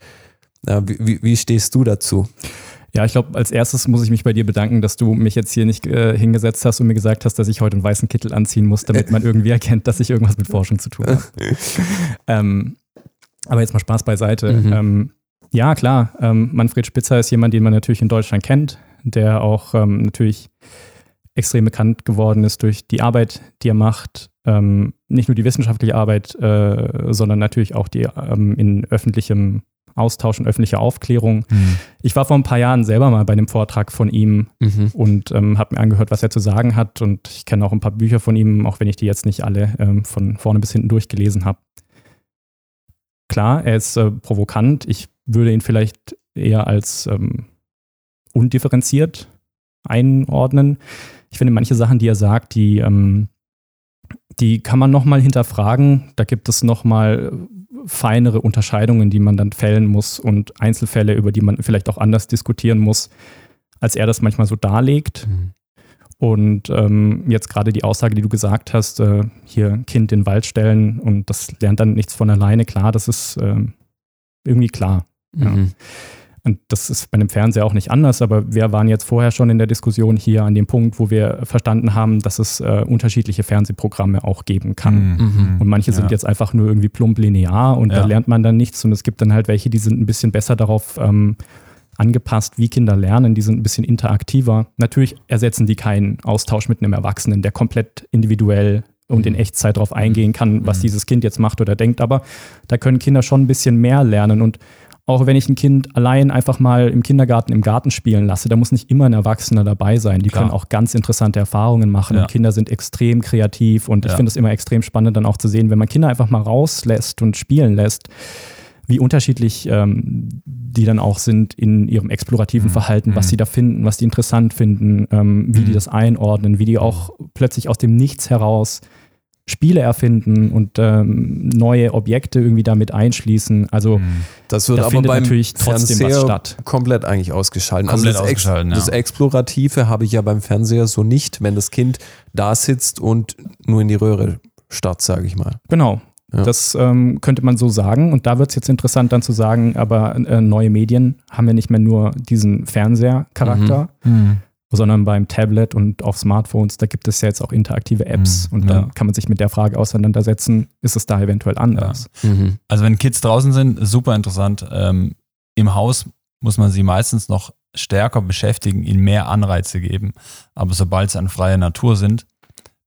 Speaker 1: Wie, wie stehst du dazu?
Speaker 3: Ja, ich glaube, als erstes muss ich mich bei dir bedanken, dass du mich jetzt hier nicht äh, hingesetzt hast und mir gesagt hast, dass ich heute einen weißen Kittel anziehen muss, damit man irgendwie erkennt, dass ich irgendwas mit Forschung zu tun habe. ähm, aber jetzt mal Spaß beiseite. Mhm. Ähm, ja, klar, ähm, Manfred Spitzer ist jemand, den man natürlich in Deutschland kennt, der auch ähm, natürlich extrem bekannt geworden ist durch die Arbeit, die er macht. Ähm, nicht nur die wissenschaftliche Arbeit, äh, sondern natürlich auch die ähm, in öffentlichem Austausch und öffentlicher Aufklärung. Mhm. Ich war vor ein paar Jahren selber mal bei einem Vortrag von ihm mhm. und ähm, habe mir angehört, was er zu sagen hat. Und ich kenne auch ein paar Bücher von ihm, auch wenn ich die jetzt nicht alle ähm, von vorne bis hinten durchgelesen habe. Klar, er ist äh, provokant. Ich würde ihn vielleicht eher als ähm, undifferenziert einordnen ich finde manche Sachen, die er sagt, die, ähm, die kann man nochmal hinterfragen. Da gibt es nochmal feinere Unterscheidungen, die man dann fällen muss und Einzelfälle, über die man vielleicht auch anders diskutieren muss, als er das manchmal so darlegt. Mhm. Und ähm, jetzt gerade die Aussage, die du gesagt hast, äh, hier Kind in den Wald stellen und das lernt dann nichts von alleine, klar, das ist äh, irgendwie klar. Mhm. Ja. Und das ist bei einem Fernseher auch nicht anders, aber wir waren jetzt vorher schon in der Diskussion hier an dem Punkt, wo wir verstanden haben, dass es äh, unterschiedliche Fernsehprogramme auch geben kann. Mhm. mhm. Und manche ja. sind jetzt einfach nur irgendwie plump linear und ja. da lernt man dann nichts. Und es gibt dann halt welche, die sind ein bisschen besser darauf ähm, angepasst, wie Kinder lernen, die sind ein bisschen interaktiver. Natürlich ersetzen die keinen Austausch mit einem Erwachsenen, der komplett individuell und in mhm. Echtzeit darauf eingehen kann, was mhm. dieses Kind jetzt macht oder denkt. Aber da können Kinder schon ein bisschen mehr lernen. Und auch wenn ich ein Kind allein einfach mal im Kindergarten im Garten spielen lasse, da muss nicht immer ein Erwachsener dabei sein. Die Klar. können auch ganz interessante Erfahrungen machen. Ja. Und Kinder sind extrem kreativ. Und ja. ich finde es immer extrem spannend, dann auch zu sehen, wenn man Kinder einfach mal rauslässt und spielen lässt, wie unterschiedlich ähm, die dann auch sind in ihrem explorativen mhm. Verhalten, was mhm. sie da finden, was die interessant finden, ähm, wie mhm. die das einordnen, wie die auch plötzlich aus dem Nichts heraus Spiele erfinden und ähm, neue Objekte irgendwie damit einschließen. Also
Speaker 1: mhm. das wird da aber beim natürlich trotzdem Fernseher was statt. komplett eigentlich ausgeschalten.
Speaker 2: Also komplett
Speaker 1: also
Speaker 2: das, ausgeschalten,
Speaker 1: Ex ja. das Explorative habe ich ja beim Fernseher so nicht, wenn das Kind da sitzt und nur in die Röhre starrt, sage ich mal.
Speaker 3: Genau. Ja. Das ähm, könnte man so sagen. Und da wird es jetzt interessant dann zu sagen, aber äh, neue Medien haben ja nicht mehr nur diesen Fernsehercharakter, mhm. Mhm. Sondern beim Tablet und auf Smartphones, da gibt es ja jetzt auch interaktive Apps. Mhm. Und dann ja. kann man sich mit der Frage auseinandersetzen, ist es da eventuell anders?
Speaker 2: Ja. Mhm. Also wenn Kids draußen sind, super interessant. Ähm, Im Haus muss man sie meistens noch stärker beschäftigen, ihnen mehr Anreize geben. Aber sobald sie an freier Natur sind,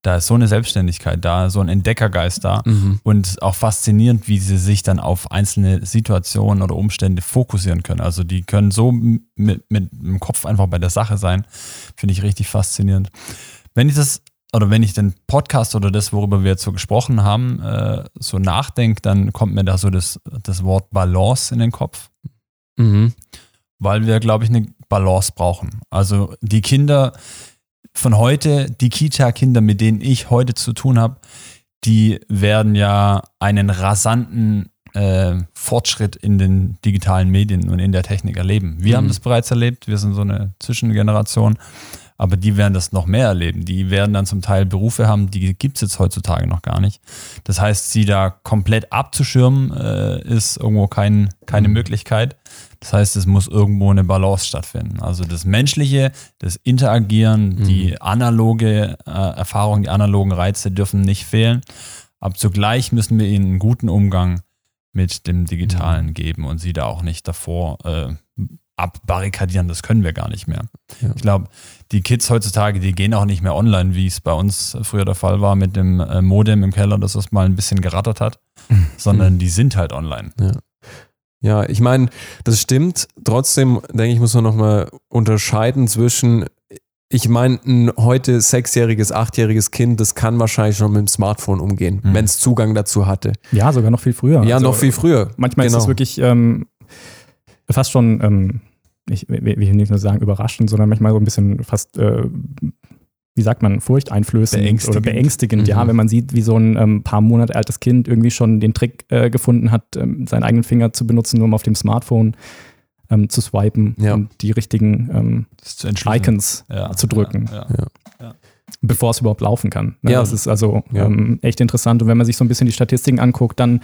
Speaker 2: da ist so eine Selbstständigkeit da, so ein Entdeckergeist da mhm. und auch faszinierend, wie sie sich dann auf einzelne Situationen oder Umstände fokussieren können. Also die können so mit, mit dem Kopf einfach bei der Sache sein. Finde ich richtig faszinierend. Wenn ich das oder wenn ich den Podcast oder das, worüber wir jetzt so gesprochen haben, äh, so nachdenke, dann kommt mir da so das, das Wort Balance in den Kopf. Mhm. Weil wir, glaube ich, eine Balance brauchen. Also die Kinder, von heute, die Kita-Kinder, mit denen ich heute zu tun habe, die werden ja einen rasanten äh, Fortschritt in den digitalen Medien und in der Technik erleben. Wir mhm. haben das bereits erlebt, wir sind so eine Zwischengeneration, aber die werden das noch mehr erleben. Die werden dann zum Teil Berufe haben, die gibt es jetzt heutzutage noch gar nicht. Das heißt, sie da komplett abzuschirmen, äh, ist irgendwo kein, keine mhm. Möglichkeit. Das heißt, es muss irgendwo eine Balance stattfinden. Also das Menschliche, das Interagieren, mhm. die analoge äh, Erfahrung, die analogen Reize dürfen nicht fehlen. Aber zugleich müssen wir ihnen einen guten Umgang mit dem Digitalen mhm. geben und sie da auch nicht davor äh, abbarrikadieren. Das können wir gar nicht mehr. Ja. Ich glaube, die Kids heutzutage, die gehen auch nicht mehr online, wie es bei uns früher der Fall war mit dem äh, Modem im Keller, das es mal ein bisschen gerattert hat, sondern die sind halt online.
Speaker 1: Ja. Ja, ich meine, das stimmt. Trotzdem, denke ich, muss man nochmal unterscheiden zwischen, ich meine, ein heute sechsjähriges, achtjähriges Kind, das kann wahrscheinlich schon mit dem Smartphone umgehen, mhm. wenn es Zugang dazu hatte.
Speaker 3: Ja, sogar noch viel früher.
Speaker 1: Ja, also, noch viel früher.
Speaker 3: Manchmal genau. ist es wirklich ähm, fast schon, ähm, ich will nicht nur sagen überraschend, sondern manchmal so ein bisschen fast äh, wie sagt man, furchteinflößend beängstigend. oder beängstigend, mhm. ja, wenn man sieht, wie so ein ähm, paar Monate altes Kind irgendwie schon den Trick äh, gefunden hat, ähm, seinen eigenen Finger zu benutzen, nur um auf dem Smartphone ähm, zu swipen ja. und die richtigen ähm, Icons ja. zu drücken. Ja. Bevor es überhaupt laufen kann. Ne? Das ist also ähm, echt interessant. Und wenn man sich so ein bisschen die Statistiken anguckt, dann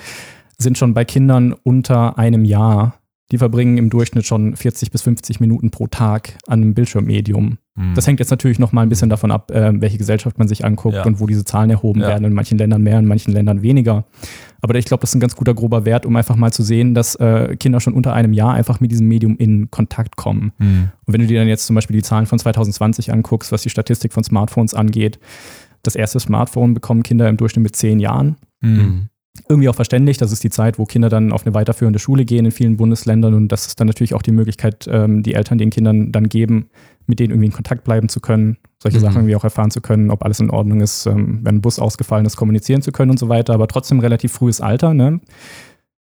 Speaker 3: sind schon bei Kindern unter einem Jahr die verbringen im Durchschnitt schon 40 bis 50 Minuten pro Tag an einem Bildschirmmedium. Mhm. Das hängt jetzt natürlich noch mal ein bisschen davon ab, äh, welche Gesellschaft man sich anguckt ja. und wo diese Zahlen erhoben ja. werden. In manchen Ländern mehr, in manchen Ländern weniger. Aber ich glaube, das ist ein ganz guter grober Wert, um einfach mal zu sehen, dass äh, Kinder schon unter einem Jahr einfach mit diesem Medium in Kontakt kommen. Mhm. Und wenn du dir dann jetzt zum Beispiel die Zahlen von 2020 anguckst, was die Statistik von Smartphones angeht, das erste Smartphone bekommen Kinder im Durchschnitt mit zehn Jahren. Mhm irgendwie auch verständlich. Das ist die Zeit, wo Kinder dann auf eine weiterführende Schule gehen in vielen Bundesländern und das ist dann natürlich auch die Möglichkeit, ähm, die Eltern den Kindern dann geben, mit denen irgendwie in Kontakt bleiben zu können, solche mhm. Sachen irgendwie auch erfahren zu können, ob alles in Ordnung ist, ähm, wenn ein Bus ausgefallen ist, kommunizieren zu können und so weiter, aber trotzdem relativ frühes Alter. Ne?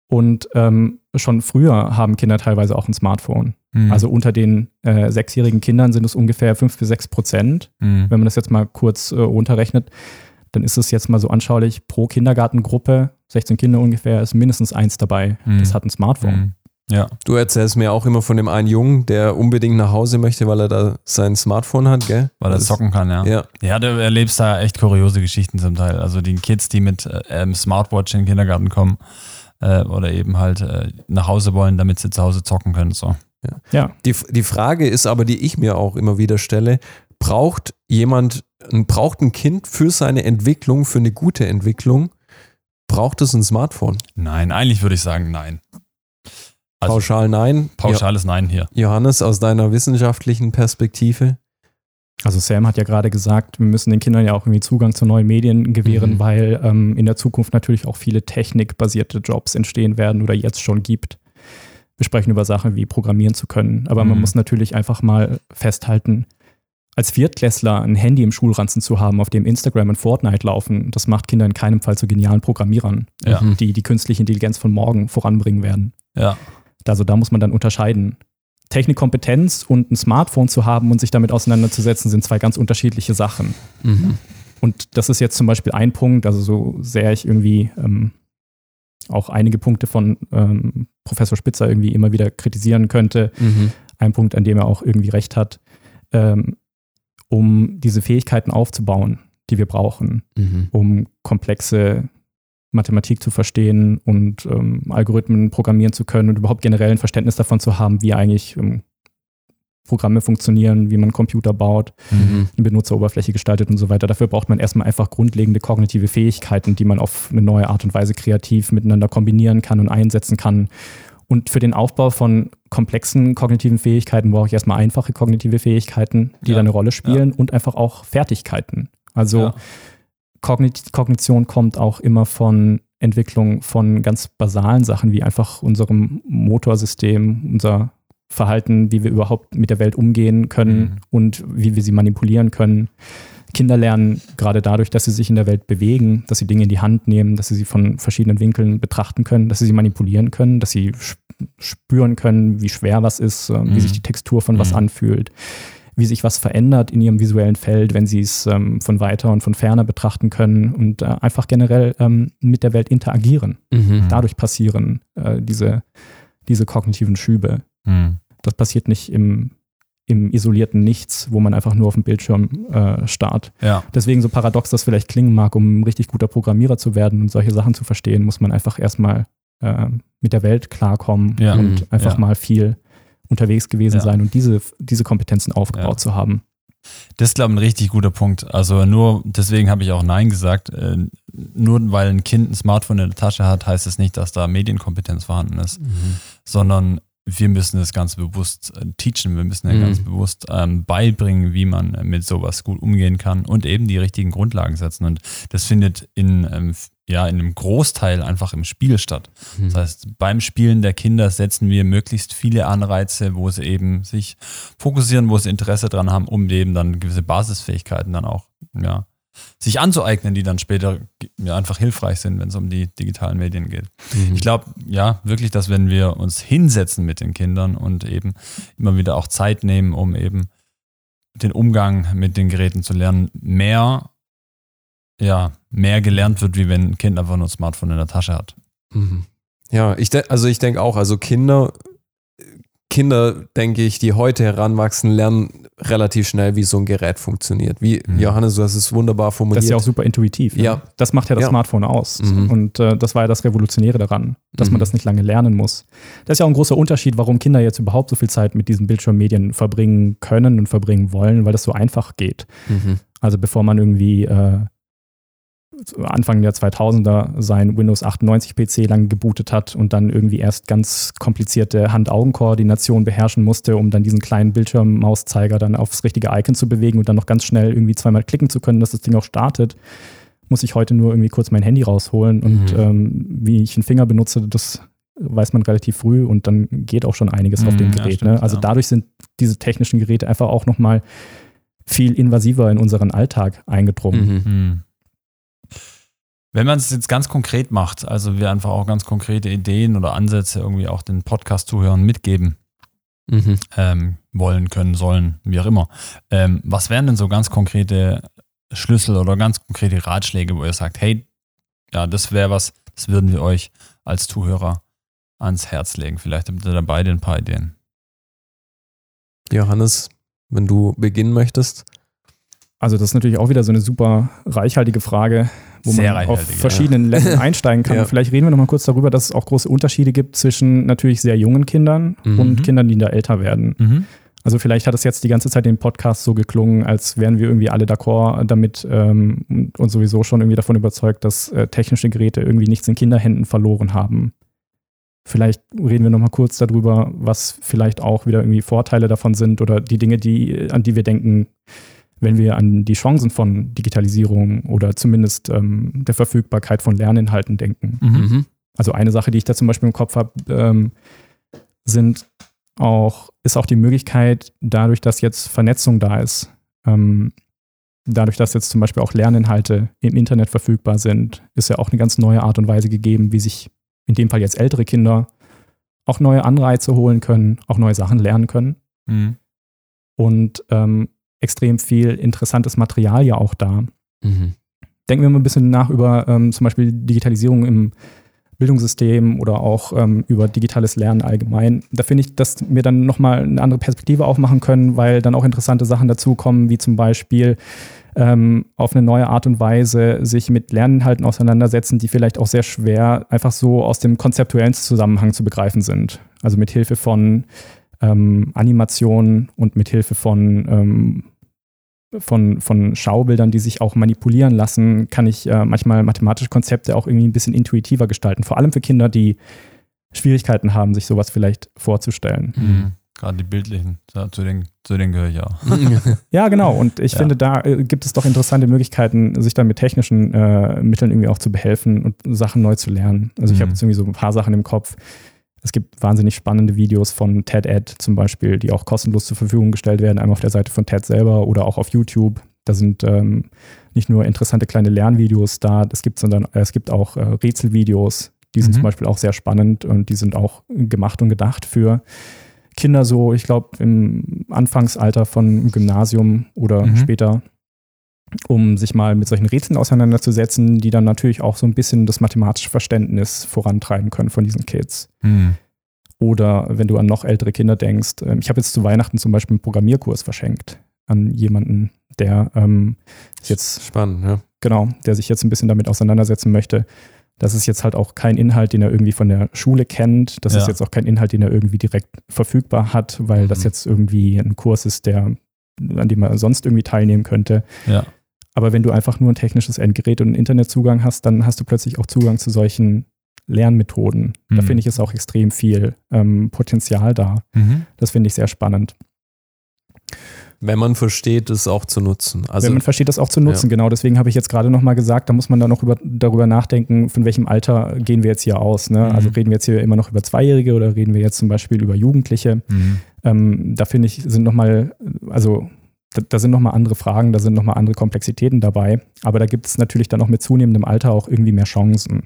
Speaker 3: Und ähm, schon früher haben Kinder teilweise auch ein Smartphone. Mhm. Also unter den äh, sechsjährigen Kindern sind es ungefähr fünf bis sechs Prozent, mhm. wenn man das jetzt mal kurz äh, runterrechnet dann ist es jetzt mal so anschaulich, pro Kindergartengruppe, 16 Kinder ungefähr, ist mindestens eins dabei.
Speaker 2: Mhm.
Speaker 3: Das hat ein Smartphone.
Speaker 2: Ja.
Speaker 1: Du erzählst mir auch immer von dem einen Jungen, der unbedingt nach Hause möchte, weil er da sein Smartphone hat, gell?
Speaker 2: Weil er
Speaker 1: Das-
Speaker 2: zocken kann, ja.
Speaker 1: Ja.
Speaker 2: Ja, du erlebst da echt kuriose Geschichten zum Teil. Also die Kids, die mit äh, ähm, Smartwatch in den Kindergarten kommen äh, oder eben halt äh, nach Hause wollen, damit sie zu Hause zocken können. So.
Speaker 3: Ja,
Speaker 1: Die, die Frage ist aber, die ich mir auch immer wieder stelle, braucht jemand, braucht ein Kind für seine Entwicklung, für eine gute Entwicklung, braucht es ein Smartphone?
Speaker 2: Nein, eigentlich würde ich sagen nein. Also
Speaker 1: Pauschal nein.
Speaker 2: pauschales Nein hier.
Speaker 1: Jo- Johannes, aus deiner wissenschaftlichen Perspektive?
Speaker 3: Also Sam hat ja gerade gesagt, wir müssen den Kindern ja auch irgendwie Zugang zu neuen Medien gewähren,
Speaker 1: Mhm.
Speaker 3: weil ähm, in der Zukunft natürlich auch viele technikbasierte Jobs entstehen werden oder jetzt schon gibt. Wir sprechen über Sachen wie programmieren zu können, aber man
Speaker 2: Mhm.
Speaker 3: muss natürlich einfach mal festhalten, als Viertklässler ein Handy im Schulranzen zu haben, auf dem Instagram und Fortnite laufen, das macht Kinder in keinem Fall zu genialen Programmierern,
Speaker 2: Ja.
Speaker 3: Die die künstliche Intelligenz von morgen voranbringen werden.
Speaker 2: Ja.
Speaker 3: Also da muss man dann unterscheiden. Technikkompetenz und ein Smartphone zu haben und sich damit auseinanderzusetzen, sind zwei ganz unterschiedliche Sachen.
Speaker 1: Mhm.
Speaker 3: Und das ist jetzt zum Beispiel ein Punkt, also so sehr ich irgendwie ähm, auch einige Punkte von ähm, Professor Spitzer irgendwie immer wieder kritisieren könnte,
Speaker 1: Mhm.
Speaker 3: ein Punkt, an dem er auch irgendwie recht hat, ähm, um diese Fähigkeiten aufzubauen, die wir brauchen,
Speaker 1: Mhm.
Speaker 3: um komplexe Mathematik zu verstehen und ähm, Algorithmen programmieren zu können und überhaupt generell ein Verständnis davon zu haben, wie eigentlich ähm, Programme funktionieren, wie man Computer baut,
Speaker 1: Mhm.
Speaker 3: eine Benutzeroberfläche gestaltet und so weiter. Dafür braucht man erstmal einfach grundlegende kognitive Fähigkeiten, die man auf eine neue Art und Weise kreativ miteinander kombinieren kann und einsetzen kann. Und für den Aufbau von komplexen kognitiven Fähigkeiten brauche ich erstmal einfache kognitive Fähigkeiten, die
Speaker 2: Ja.
Speaker 3: da eine Rolle spielen und einfach auch Fertigkeiten. Also
Speaker 2: Ja.
Speaker 3: Kognit Kognition kommt auch immer von Entwicklung von ganz basalen Sachen wie einfach unserem Motorsystem, unser Verhalten, wie wir überhaupt mit der Welt umgehen können
Speaker 2: Mhm.
Speaker 3: und wie wir sie manipulieren können. Kinder lernen gerade dadurch, dass sie sich in der Welt bewegen, dass sie Dinge in die Hand nehmen, dass sie sie von verschiedenen Winkeln betrachten können, dass sie sie manipulieren können, dass sie sp- spüren können, wie schwer was ist, äh,
Speaker 2: Mhm.
Speaker 3: wie sich die Textur von was
Speaker 2: Mhm.
Speaker 3: anfühlt, wie sich was verändert in ihrem visuellen Feld, wenn sie es ähm, von weiter und von ferner betrachten können und äh, einfach generell ähm, mit der Welt interagieren.
Speaker 1: Mhm.
Speaker 3: Dadurch passieren äh, diese, diese kognitiven Schübe.
Speaker 2: Mhm.
Speaker 3: Das passiert nicht im, im isolierten Nichts, wo man einfach nur auf dem Bildschirm äh, starrt.
Speaker 2: Ja.
Speaker 3: Deswegen, so paradox das vielleicht klingen mag, um ein richtig guter Programmierer zu werden und solche Sachen zu verstehen, muss man einfach erstmal äh, mit der Welt klarkommen
Speaker 2: Ja.
Speaker 3: und
Speaker 1: Mhm.
Speaker 3: einfach
Speaker 2: Ja.
Speaker 3: mal viel unterwegs gewesen
Speaker 2: Ja.
Speaker 3: sein und diese, diese Kompetenzen aufgebaut
Speaker 2: Ja.
Speaker 3: zu haben.
Speaker 2: Das ist, glaube ich, ein richtig guter Punkt. Also nur deswegen habe ich auch Nein gesagt. Äh, Nur weil ein Kind ein Smartphone in der Tasche hat, heißt es nicht, dass da Medienkompetenz vorhanden ist,
Speaker 1: Mhm.
Speaker 2: sondern wir müssen das ganz bewusst äh, teachen. Wir müssen ja
Speaker 1: Mhm.
Speaker 2: ganz bewusst ähm, beibringen, wie man äh, mit sowas gut umgehen kann und eben die richtigen Grundlagen setzen. Und das findet in, ähm, ja, in einem Großteil einfach im Spiel statt.
Speaker 1: Mhm.
Speaker 2: Das heißt, beim Spielen der Kinder setzen wir möglichst viele Anreize, wo sie eben sich fokussieren, wo sie Interesse dran haben, um eben dann gewisse Basisfähigkeiten dann auch, ja, sich anzueignen, die dann später ja, einfach hilfreich sind, wenn es um die digitalen Medien geht.
Speaker 1: Mhm.
Speaker 2: Ich glaube, ja, wirklich, dass wenn wir uns hinsetzen mit den Kindern und eben immer wieder auch Zeit nehmen, um eben den Umgang mit den Geräten zu lernen, mehr, ja, mehr gelernt wird, wie wenn ein Kind einfach nur ein Smartphone in der Tasche hat.
Speaker 1: Mhm. Ja, ich de also ich denke auch, also Kinder, Kinder, denke ich, die heute heranwachsen, lernen relativ schnell, wie so ein Gerät funktioniert. Wie,
Speaker 2: Mhm.
Speaker 1: Johannes, du hast es wunderbar formuliert.
Speaker 3: Das ist ja auch super intuitiv. ne?
Speaker 1: Ja.
Speaker 3: Das macht ja das
Speaker 1: Ja.
Speaker 3: Smartphone aus.
Speaker 1: Mhm.
Speaker 3: Und äh, das war ja das Revolutionäre daran, dass man
Speaker 1: Mhm.
Speaker 3: das nicht lange lernen muss. Das ist ja auch ein großer Unterschied, warum Kinder jetzt überhaupt so viel Zeit mit diesen Bildschirmmedien verbringen können und verbringen wollen, weil das so einfach geht.
Speaker 1: Mhm.
Speaker 3: Also bevor man irgendwie äh, Anfang der 2000er sein Windows 98 PC lang gebootet hat und dann irgendwie erst ganz komplizierte Hand-Augen-Koordination beherrschen musste, um dann diesen kleinen Bildschirmmauszeiger dann aufs richtige Icon zu bewegen und dann noch ganz schnell irgendwie zweimal klicken zu können, dass das Ding auch startet, muss ich heute nur irgendwie kurz mein Handy rausholen und
Speaker 1: Mhm.
Speaker 3: ähm, wie ich einen Finger benutze, das weiß man relativ früh und dann geht auch schon einiges auf
Speaker 2: Mhm,
Speaker 3: dem
Speaker 2: ja,
Speaker 3: Gerät.
Speaker 2: stimmt,
Speaker 3: ne? Also
Speaker 2: ja.
Speaker 3: dadurch sind diese technischen Geräte einfach auch nochmal viel invasiver in unseren Alltag eingedrungen.
Speaker 1: Mhm.
Speaker 2: Wenn man es jetzt ganz konkret macht, also wir einfach auch ganz konkrete Ideen oder Ansätze irgendwie auch den Podcast-Zuhörern mitgeben
Speaker 1: Mhm.
Speaker 2: ähm, wollen, können, sollen, wie auch immer. Ähm, was wären denn so ganz konkrete Schlüssel oder ganz konkrete Ratschläge, wo ihr sagt, hey, ja, das wäre was, das würden wir euch als Zuhörer ans Herz legen. Vielleicht habt ihr dabei ein paar Ideen.
Speaker 1: Johannes, wenn du beginnen möchtest.
Speaker 3: Also das ist natürlich auch wieder so eine super reichhaltige Frage, wo
Speaker 2: Sehr
Speaker 3: man auf verschiedenen Leveln einsteigen kann.
Speaker 1: Ja.
Speaker 3: Vielleicht reden wir noch mal kurz darüber, dass es auch große Unterschiede gibt zwischen natürlich sehr jungen Kindern
Speaker 1: Mhm.
Speaker 3: und Kindern, die da älter werden.
Speaker 2: Mhm.
Speaker 3: Also vielleicht hat es jetzt die ganze Zeit im Podcast so geklungen, als wären wir irgendwie alle d'accord damit ähm, und sowieso schon irgendwie davon überzeugt, dass äh, technische Geräte irgendwie nichts in Kinderhänden verloren haben. Vielleicht reden wir noch mal kurz darüber, was vielleicht auch wieder irgendwie Vorteile davon sind oder die Dinge, die, an die wir denken, wenn wir an die Chancen von Digitalisierung oder zumindest ähm, der Verfügbarkeit von Lerninhalten denken.
Speaker 2: Mhm.
Speaker 3: Also eine Sache, die ich da zum Beispiel im Kopf habe, ähm, sind auch, ist auch die Möglichkeit, dadurch, dass jetzt Vernetzung da ist, ähm, dadurch, dass jetzt zum Beispiel auch Lerninhalte im Internet verfügbar sind, ist ja auch eine ganz neue Art und Weise gegeben, wie sich in dem Fall jetzt ältere Kinder auch neue Anreize holen können, auch neue Sachen lernen können
Speaker 2: Mhm.
Speaker 3: und ähm, extrem viel interessantes Material ja auch da.
Speaker 1: Mhm.
Speaker 3: denken wir mal ein bisschen nach über ähm, zum Beispiel Digitalisierung im Bildungssystem oder auch ähm, über digitales Lernen allgemein. Da finde ich, dass wir dann nochmal eine andere Perspektive aufmachen können, weil dann auch interessante Sachen dazukommen, wie zum Beispiel ähm, auf eine neue Art und Weise sich mit Lerninhalten auseinandersetzen, die vielleicht auch sehr schwer einfach so aus dem konzeptuellen Zusammenhang zu begreifen sind. Also mit Hilfe von ähm, Animationen und mit Hilfe von ähm, von, von Schaubildern, die sich auch manipulieren lassen, kann ich äh, manchmal mathematische Konzepte auch irgendwie ein bisschen intuitiver gestalten. Vor allem für Kinder, die Schwierigkeiten haben, sich sowas vielleicht vorzustellen.
Speaker 2: Mhm. Gerade die bildlichen, ja, zu denen, zu denen gehöre ich auch.
Speaker 3: Ja, genau. Und ich
Speaker 2: Ja.
Speaker 3: finde, da äh, gibt es doch interessante Möglichkeiten, sich dann mit technischen äh, Mitteln irgendwie auch zu behelfen und Sachen neu zu lernen. Also ich
Speaker 2: Mhm.
Speaker 3: habe jetzt irgendwie so ein paar Sachen im Kopf. Es gibt wahnsinnig spannende Videos von TED-Ed zum Beispiel, die auch kostenlos zur Verfügung gestellt werden, einmal auf der Seite von TED selber oder auch auf YouTube. Da sind ähm, nicht nur interessante kleine Lernvideos da, es gibt, sondern äh, es gibt auch äh, Rätselvideos, die sind
Speaker 2: Mhm.
Speaker 3: zum Beispiel auch sehr spannend und die sind auch gemacht und gedacht für Kinder so, ich glaube, im Anfangsalter von Gymnasium oder
Speaker 2: Mhm.
Speaker 3: später, um sich mal mit solchen Rätseln auseinanderzusetzen, die dann natürlich auch so ein bisschen das mathematische Verständnis vorantreiben können von diesen Kids.
Speaker 2: Mhm.
Speaker 3: Oder wenn du an noch ältere Kinder denkst, ähm, ich habe jetzt zu Weihnachten zum Beispiel einen Programmierkurs verschenkt an jemanden, der ähm, ist jetzt
Speaker 1: Spannend, ja.
Speaker 3: genau, der sich jetzt ein bisschen damit auseinandersetzen möchte. Das ist jetzt halt auch kein Inhalt, den er irgendwie von der Schule kennt. Das
Speaker 2: Ja.
Speaker 3: ist jetzt auch kein Inhalt, den er irgendwie direkt verfügbar hat, weil das
Speaker 1: Mhm.
Speaker 3: jetzt irgendwie ein Kurs ist, der, an dem er sonst irgendwie teilnehmen könnte.
Speaker 2: Ja.
Speaker 3: Aber wenn du einfach nur ein technisches Endgerät und einen Internetzugang hast, dann hast du plötzlich auch Zugang zu solchen Lernmethoden. Da
Speaker 2: Mhm.
Speaker 3: finde ich ist auch extrem viel ähm, Potenzial da.
Speaker 2: Mhm.
Speaker 3: Das finde ich sehr spannend.
Speaker 1: Wenn man versteht, es auch zu nutzen. Also,
Speaker 3: Wenn man versteht, das auch zu nutzen, genau. Deswegen habe ich jetzt gerade nochmal gesagt, da muss man dann noch über, darüber nachdenken, von welchem Alter gehen wir jetzt hier aus. Ne?
Speaker 2: Mhm.
Speaker 3: Also reden wir jetzt hier immer noch über Zweijährige oder reden wir jetzt zum Beispiel über Jugendliche?
Speaker 2: Mhm.
Speaker 3: Ähm, da finde ich, sind nochmal, also da, da sind nochmal andere Fragen, da sind nochmal andere Komplexitäten dabei. Aber da gibt es natürlich dann auch mit zunehmendem Alter auch irgendwie mehr Chancen,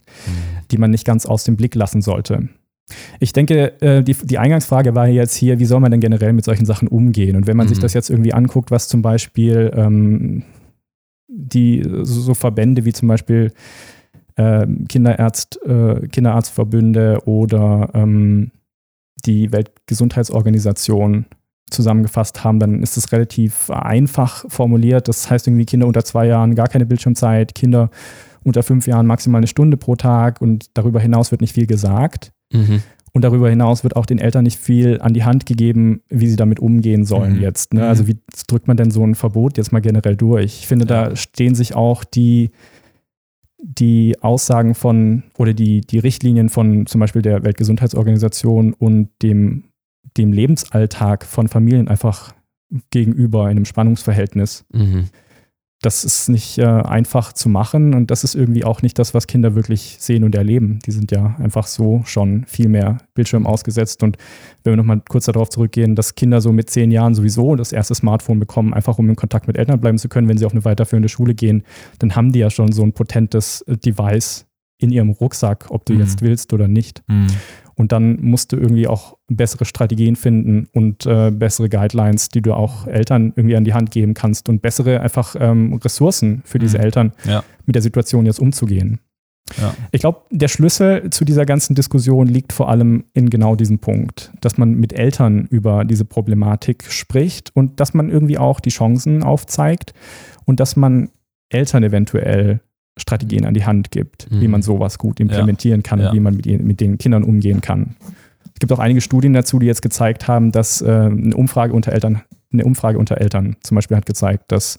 Speaker 3: die man nicht ganz aus dem Blick lassen sollte. Ich denke, äh, die, die Eingangsfrage war jetzt hier, wie soll man denn generell mit solchen Sachen umgehen? Und wenn man sich
Speaker 1: Mhm.
Speaker 3: das jetzt irgendwie anguckt, was zum Beispiel ähm, die so, Verbände wie zum Beispiel ähm, Kinderärzt, äh, Kinderarztverbünde oder ähm, die Weltgesundheitsorganisation zusammengefasst haben, dann ist es relativ einfach formuliert. Das heißt irgendwie Kinder unter zwei Jahren gar keine Bildschirmzeit, Kinder unter fünf Jahren maximal eine Stunde pro Tag und darüber hinaus wird nicht viel gesagt.
Speaker 1: Mhm.
Speaker 3: Und darüber hinaus wird auch den Eltern nicht viel an die Hand gegeben, wie sie damit umgehen sollen
Speaker 2: Mhm.
Speaker 3: jetzt. Ne?
Speaker 2: Mhm.
Speaker 3: Also wie drückt man denn so ein Verbot jetzt mal generell durch? Ich finde, da stehen sich auch die, die Aussagen von oder die, die Richtlinien von zum Beispiel der Weltgesundheitsorganisation und dem, dem Lebensalltag von Familien einfach gegenüber in einem Spannungsverhältnis.
Speaker 1: Mhm.
Speaker 3: Das ist nicht äh, einfach zu machen und das ist irgendwie auch nicht das, was Kinder wirklich sehen und erleben. Die sind ja einfach so schon viel mehr Bildschirm ausgesetzt. Und wenn wir nochmal kurz darauf zurückgehen, dass Kinder so mit zehn Jahren sowieso das erste Smartphone bekommen, einfach um in Kontakt mit Eltern bleiben zu können, wenn sie auf eine weiterführende Schule gehen, dann haben die ja schon so ein potentes äh, Device in ihrem Rucksack, ob du
Speaker 2: Mhm.
Speaker 3: jetzt willst oder nicht.
Speaker 2: Mhm.
Speaker 3: Und dann musst du irgendwie auch bessere Strategien finden und äh, bessere Guidelines, die du auch Eltern irgendwie an die Hand geben kannst und bessere einfach ähm, Ressourcen für diese
Speaker 2: Mhm.
Speaker 3: Eltern,
Speaker 2: Ja.
Speaker 3: mit der Situation jetzt umzugehen.
Speaker 2: Ja.
Speaker 3: Ich glaube, der Schlüssel zu dieser ganzen Diskussion liegt vor allem in genau diesem Punkt, dass man mit Eltern über diese Problematik spricht und dass man irgendwie auch die Chancen aufzeigt und dass man Eltern eventuell Strategien an die Hand gibt, wie
Speaker 1: Mhm.
Speaker 3: man sowas gut implementieren kann
Speaker 2: Ja.
Speaker 3: und wie man mit, mit den Kindern umgehen kann. Es gibt auch einige Studien dazu, die jetzt gezeigt haben, dass äh, eine Umfrage unter Eltern, eine Umfrage unter Eltern zum Beispiel hat gezeigt, dass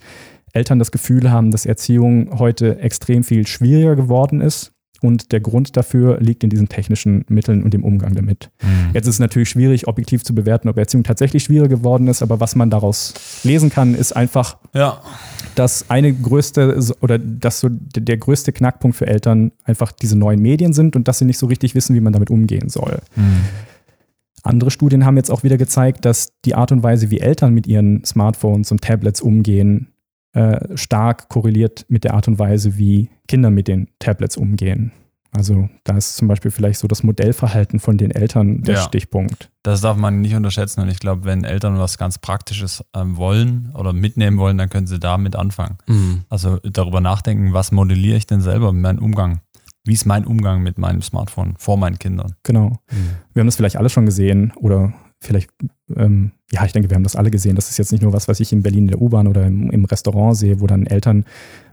Speaker 3: Eltern das Gefühl haben, dass Erziehung heute extrem viel schwieriger geworden ist. Und der Grund dafür liegt in diesen technischen Mitteln und dem Umgang damit.
Speaker 2: Mhm.
Speaker 3: Jetzt ist es natürlich schwierig, objektiv zu bewerten, ob Erziehung tatsächlich schwieriger geworden ist, aber was man daraus lesen kann, ist einfach,
Speaker 2: Ja.
Speaker 3: dass eine größte oder dass so der größte Knackpunkt für Eltern einfach diese neuen Medien sind und dass sie nicht so richtig wissen, wie man damit umgehen soll.
Speaker 2: Mhm.
Speaker 3: Andere Studien haben jetzt auch wieder gezeigt, dass die Art und Weise, wie Eltern mit ihren Smartphones und Tablets umgehen, äh, stark korreliert mit der Art und Weise, wie Kinder mit den Tablets umgehen. Also da ist zum Beispiel vielleicht so das Modellverhalten von den Eltern der
Speaker 2: Ja.
Speaker 3: Stichpunkt.
Speaker 2: Das darf man nicht unterschätzen. Und ich glaube, wenn Eltern was ganz Praktisches ähm, wollen oder mitnehmen wollen, dann können sie damit anfangen.
Speaker 1: Mhm.
Speaker 2: Also darüber nachdenken, was modelliere ich denn selber mit meinem Umgang? Wie ist mein Umgang mit meinem Smartphone vor meinen Kindern?
Speaker 3: Genau. Wir haben das vielleicht alle schon gesehen oder vielleicht, ähm, ja, ich denke, wir haben das alle gesehen. Das ist jetzt nicht nur was, was ich in Berlin in der U-Bahn oder im, im Restaurant sehe, wo dann Eltern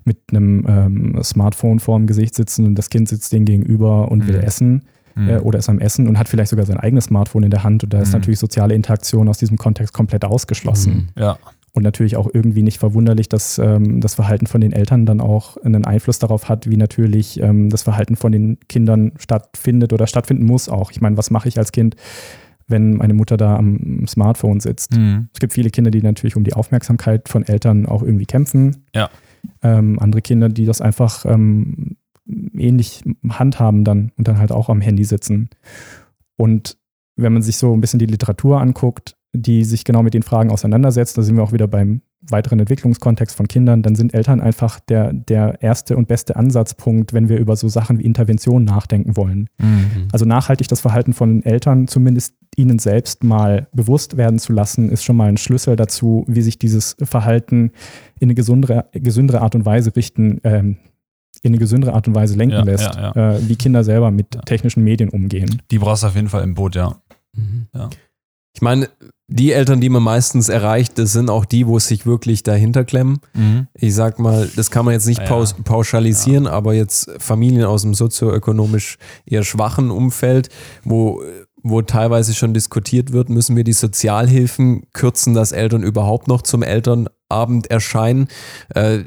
Speaker 3: mit einem ähm, Smartphone vor dem Gesicht sitzen und das Kind sitzt denen gegenüber und will
Speaker 2: Mhm.
Speaker 3: essen
Speaker 2: Mhm.
Speaker 3: äh, oder ist am Essen und hat vielleicht sogar sein eigenes Smartphone in der Hand und da ist
Speaker 2: Mhm.
Speaker 3: natürlich soziale Interaktion aus diesem Kontext komplett ausgeschlossen.
Speaker 2: ja,
Speaker 3: Und natürlich auch irgendwie nicht verwunderlich, dass ähm, das Verhalten von den Eltern dann auch einen Einfluss darauf hat, wie natürlich ähm, das Verhalten von den Kindern stattfindet oder stattfinden muss auch. Ich meine, was mache ich als Kind, wenn meine Mutter da am Smartphone sitzt?
Speaker 2: Mhm.
Speaker 3: Es gibt viele Kinder, die natürlich um die Aufmerksamkeit von Eltern auch irgendwie kämpfen.
Speaker 2: Ja.
Speaker 3: Ähm, andere Kinder, die das einfach ähm, ähnlich handhaben dann und dann halt auch am Handy sitzen. Und wenn man sich so ein bisschen die Literatur anguckt, die sich genau mit den Fragen auseinandersetzt, da sind wir auch wieder beim weiteren Entwicklungskontext von Kindern, dann sind Eltern einfach der, der erste und beste Ansatzpunkt, wenn wir über so Sachen wie Intervention nachdenken wollen.
Speaker 2: Mhm.
Speaker 3: Also nachhaltig das Verhalten von Eltern zumindest ihnen selbst mal bewusst werden zu lassen, ist schon mal ein Schlüssel dazu, wie sich dieses Verhalten in eine gesundere, gesündere Art und Weise richten, ähm, in eine gesündere Art und Weise lenken
Speaker 2: Ja,
Speaker 3: lässt,
Speaker 2: ja,
Speaker 3: Äh, wie Kinder selber mit
Speaker 2: Ja.
Speaker 3: technischen Medien umgehen.
Speaker 2: Die brauchst du auf jeden Fall im Boot, ja.
Speaker 1: Mhm.
Speaker 2: Ja.
Speaker 1: Ich meine, die Eltern, die man meistens erreicht, das sind auch die, wo es sich wirklich dahinter klemmen.
Speaker 2: Mhm.
Speaker 1: Ich sag mal, das kann man jetzt nicht
Speaker 2: Ja.
Speaker 1: paus pauschalisieren, aber jetzt Familien aus dem sozioökonomisch eher schwachen Umfeld, wo, wo teilweise schon diskutiert wird, müssen wir die Sozialhilfen kürzen, dass Eltern überhaupt noch zum Elternabend erscheinen. Äh,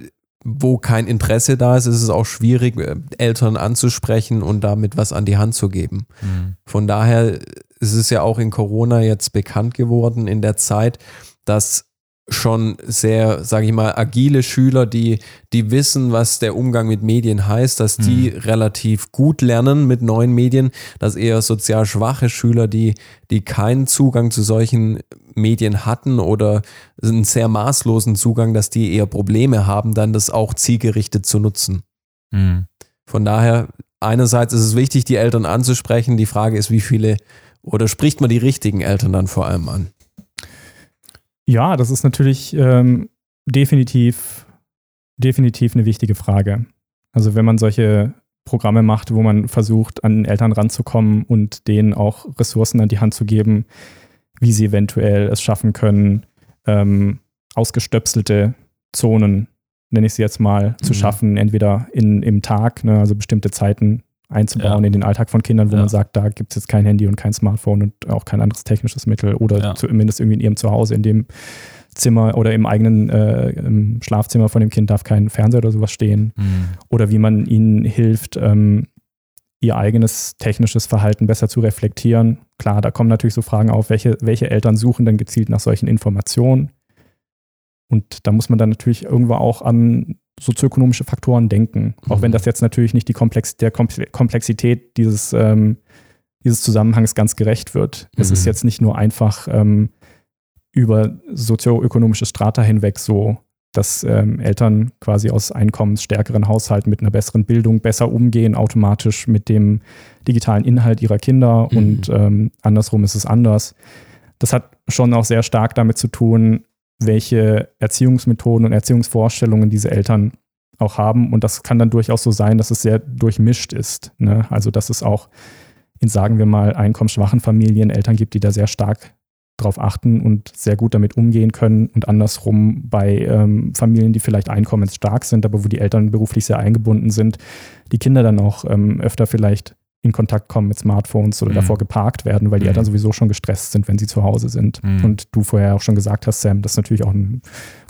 Speaker 1: wo kein Interesse da ist, ist es auch schwierig, äh, Eltern anzusprechen und damit was an die Hand zu geben.
Speaker 2: Mhm.
Speaker 1: Von daher ist es ja auch in Corona jetzt bekannt geworden in der Zeit, dass schon sehr, sage ich mal, agile Schüler, die, die wissen, was der Umgang mit Medien heißt, dass die relativ gut lernen mit neuen Medien, dass eher sozial schwache Schüler, die, die keinen Zugang zu solchen Medien hatten oder einen sehr maßlosen Zugang, dass die eher Probleme haben, dann das auch zielgerichtet zu nutzen.
Speaker 2: Mhm.
Speaker 1: Von daher, einerseits ist es wichtig, die Eltern anzusprechen. Die Frage ist, wie viele oder spricht man die richtigen Eltern dann vor allem an?
Speaker 3: Ja, das ist natürlich ähm, definitiv, definitiv eine wichtige Frage. Also wenn man solche Programme macht, wo man versucht, an Eltern ranzukommen und denen auch Ressourcen an die Hand zu geben, wie sie eventuell es schaffen können, ähm, ausgestöpselte Zonen, nenne ich sie jetzt mal, zu
Speaker 1: Mhm.
Speaker 3: schaffen, entweder in, im Tag, ne, also bestimmte Zeiten einzubauen
Speaker 2: Ja.
Speaker 3: in den Alltag von Kindern, wo
Speaker 2: Ja.
Speaker 3: man sagt, da gibt es jetzt kein Handy und kein Smartphone und auch kein anderes technisches Mittel oder
Speaker 2: Ja.
Speaker 3: zumindest irgendwie in ihrem Zuhause, in dem Zimmer oder im eigenen äh, im Schlafzimmer von dem Kind darf kein Fernseher oder sowas stehen.
Speaker 2: Mhm.
Speaker 3: Oder wie man ihnen hilft, ähm, ihr eigenes technisches Verhalten besser zu reflektieren. Klar, da kommen natürlich so Fragen auf, welche, welche Eltern suchen dann gezielt nach solchen Informationen. Und da muss man dann natürlich irgendwo auch an sozioökonomische Faktoren denken. Auch
Speaker 1: Mhm.
Speaker 3: wenn das jetzt natürlich nicht die Komplex der Komple- Komplexität dieses, ähm, dieses Zusammenhangs ganz gerecht wird. Es
Speaker 1: Mhm.
Speaker 3: ist jetzt nicht nur einfach ähm, über sozioökonomische Strata hinweg so dass ähm, Eltern quasi aus einkommensstärkeren Haushalten mit einer besseren Bildung besser umgehen, automatisch mit dem digitalen Inhalt ihrer Kinder mhm. und ähm, andersrum ist es anders. Das hat schon auch sehr stark damit zu tun, welche Erziehungsmethoden und Erziehungsvorstellungen diese Eltern auch haben. Und das kann dann durchaus so sein, dass es sehr durchmischt ist. Ne? Also, dass es auch in, sagen wir mal, einkommensschwachen Familien Eltern gibt, die da sehr stark drauf achten und sehr gut damit umgehen können und andersrum bei ähm, Familien, die vielleicht einkommensstark sind, aber wo die Eltern beruflich sehr eingebunden sind, die Kinder dann auch ähm, öfter vielleicht in Kontakt kommen mit Smartphones oder mhm. davor geparkt werden, weil die mhm. Eltern sowieso schon gestresst sind, wenn sie zu Hause sind. Mhm. Und du vorher auch schon gesagt hast, Sam, das ist natürlich auch ein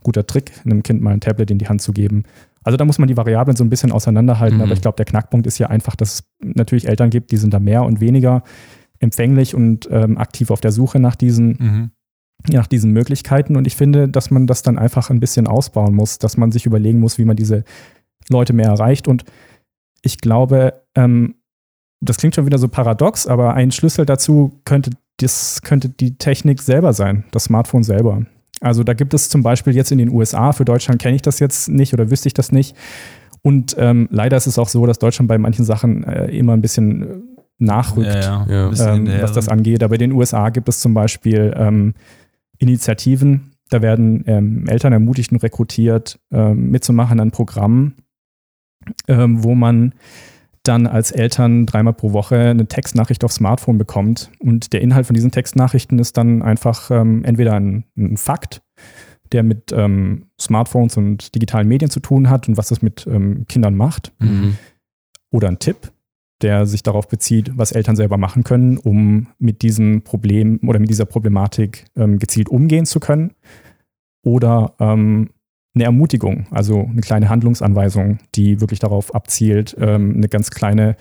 Speaker 3: guter Trick, einem Kind mal ein Tablet in die Hand zu geben. Also da muss man die Variablen so ein bisschen auseinanderhalten, aber mhm. ich glaube, der Knackpunkt ist ja einfach, dass es natürlich Eltern gibt, die sind da mehr und weniger empfänglich und ähm, aktiv auf der Suche nach diesen, mhm. nach diesen Möglichkeiten. Und ich finde, dass man das dann einfach ein bisschen ausbauen muss, dass man sich überlegen muss, wie man diese Leute mehr erreicht. Und ich glaube, ähm, das klingt schon wieder so paradox, aber ein Schlüssel dazu könnte, das könnte die Technik selber sein, das Smartphone selber. Also da gibt es zum Beispiel jetzt in den USA, für Deutschland kenne ich das jetzt nicht oder wüsste ich das nicht. Und ähm, leider ist es auch so, dass Deutschland bei manchen Sachen äh, immer ein bisschen äh, nachrückt, ja, ja. Ja. Ähm, was das angeht. Aber in den USA gibt es zum Beispiel ähm, Initiativen, da werden ähm, Eltern ermutigt und rekrutiert, ähm, mitzumachen an Programmen, ähm, wo man dann als Eltern dreimal pro Woche eine Textnachricht aufs Smartphone bekommt. Und der Inhalt von diesen Textnachrichten ist dann einfach ähm, entweder ein, ein, Fakt, der mit ähm, Smartphones und digitalen Medien zu tun hat und was das mit ähm, Kindern macht. Mhm. Oder ein Tipp, der sich darauf bezieht, was Eltern selber machen können, um mit diesem Problem oder mit dieser Problematik ähm, gezielt umgehen zu können. Oder ähm, eine Ermutigung, also eine kleine Handlungsanweisung, die wirklich darauf abzielt, ähm, eine ganz kleine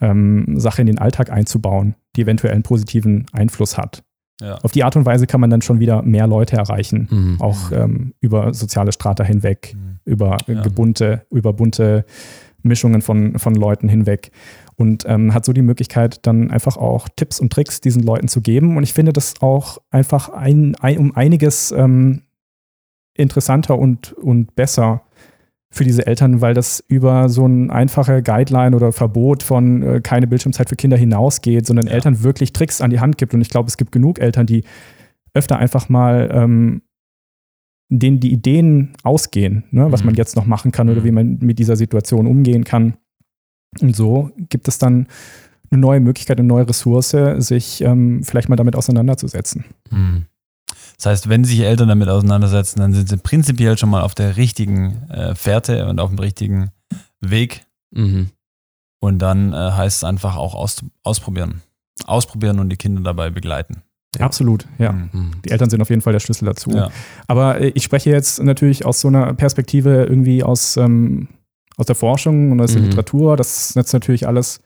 Speaker 3: ähm, Sache in den Alltag einzubauen, die eventuell einen positiven Einfluss hat. Ja. Auf die Art und Weise kann man dann schon wieder mehr Leute erreichen, mhm. auch ähm, über soziale Strata hinweg, mhm. über ja. gebunte, über bunte Mischungen von, von Leuten hinweg und ähm, hat so die Möglichkeit, dann einfach auch Tipps und Tricks diesen Leuten zu geben. Und ich finde das auch einfach ein, ein um einiges ähm, interessanter und, und besser für diese Eltern, weil das über so ein einfache Guideline oder Verbot von äh, keine Bildschirmzeit für Kinder hinausgeht, sondern ja. Eltern wirklich Tricks an die Hand gibt. Und ich glaube, es gibt genug Eltern, die öfter einfach mal ähm, denen die Ideen ausgehen, ne, was mhm. man jetzt noch machen kann oder mhm. wie man mit dieser Situation umgehen kann. Und so gibt es dann eine neue Möglichkeit, eine neue Ressource, sich ähm, vielleicht mal damit auseinanderzusetzen. Mhm.
Speaker 2: Das heißt, wenn sich Eltern damit auseinandersetzen, dann sind sie prinzipiell schon mal auf der richtigen äh, Fährte und auf dem richtigen Weg. Mhm. Und dann äh, heißt es einfach auch aus, ausprobieren. Ausprobieren und die Kinder dabei begleiten.
Speaker 3: Ja. Absolut, ja. Mhm. Die Eltern sind auf jeden Fall der Schlüssel dazu. Ja. Aber äh, ich spreche jetzt natürlich aus so einer Perspektive irgendwie aus, ähm, aus der Forschung und aus der mhm. Literatur. Das ist jetzt natürlich alles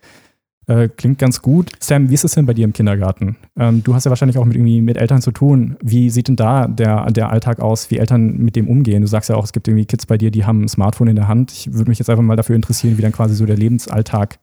Speaker 3: äh, klingt ganz gut. Sam, wie ist es denn bei dir im Kindergarten? Ähm, du hast ja wahrscheinlich auch mit, irgendwie mit Eltern zu tun. Wie sieht denn da der, der Alltag aus, wie Eltern mit dem umgehen? Du sagst ja auch, es gibt irgendwie Kids bei dir, die haben ein Smartphone in der Hand. Ich würde mich jetzt einfach mal dafür interessieren, wie dann quasi so der Lebensalltag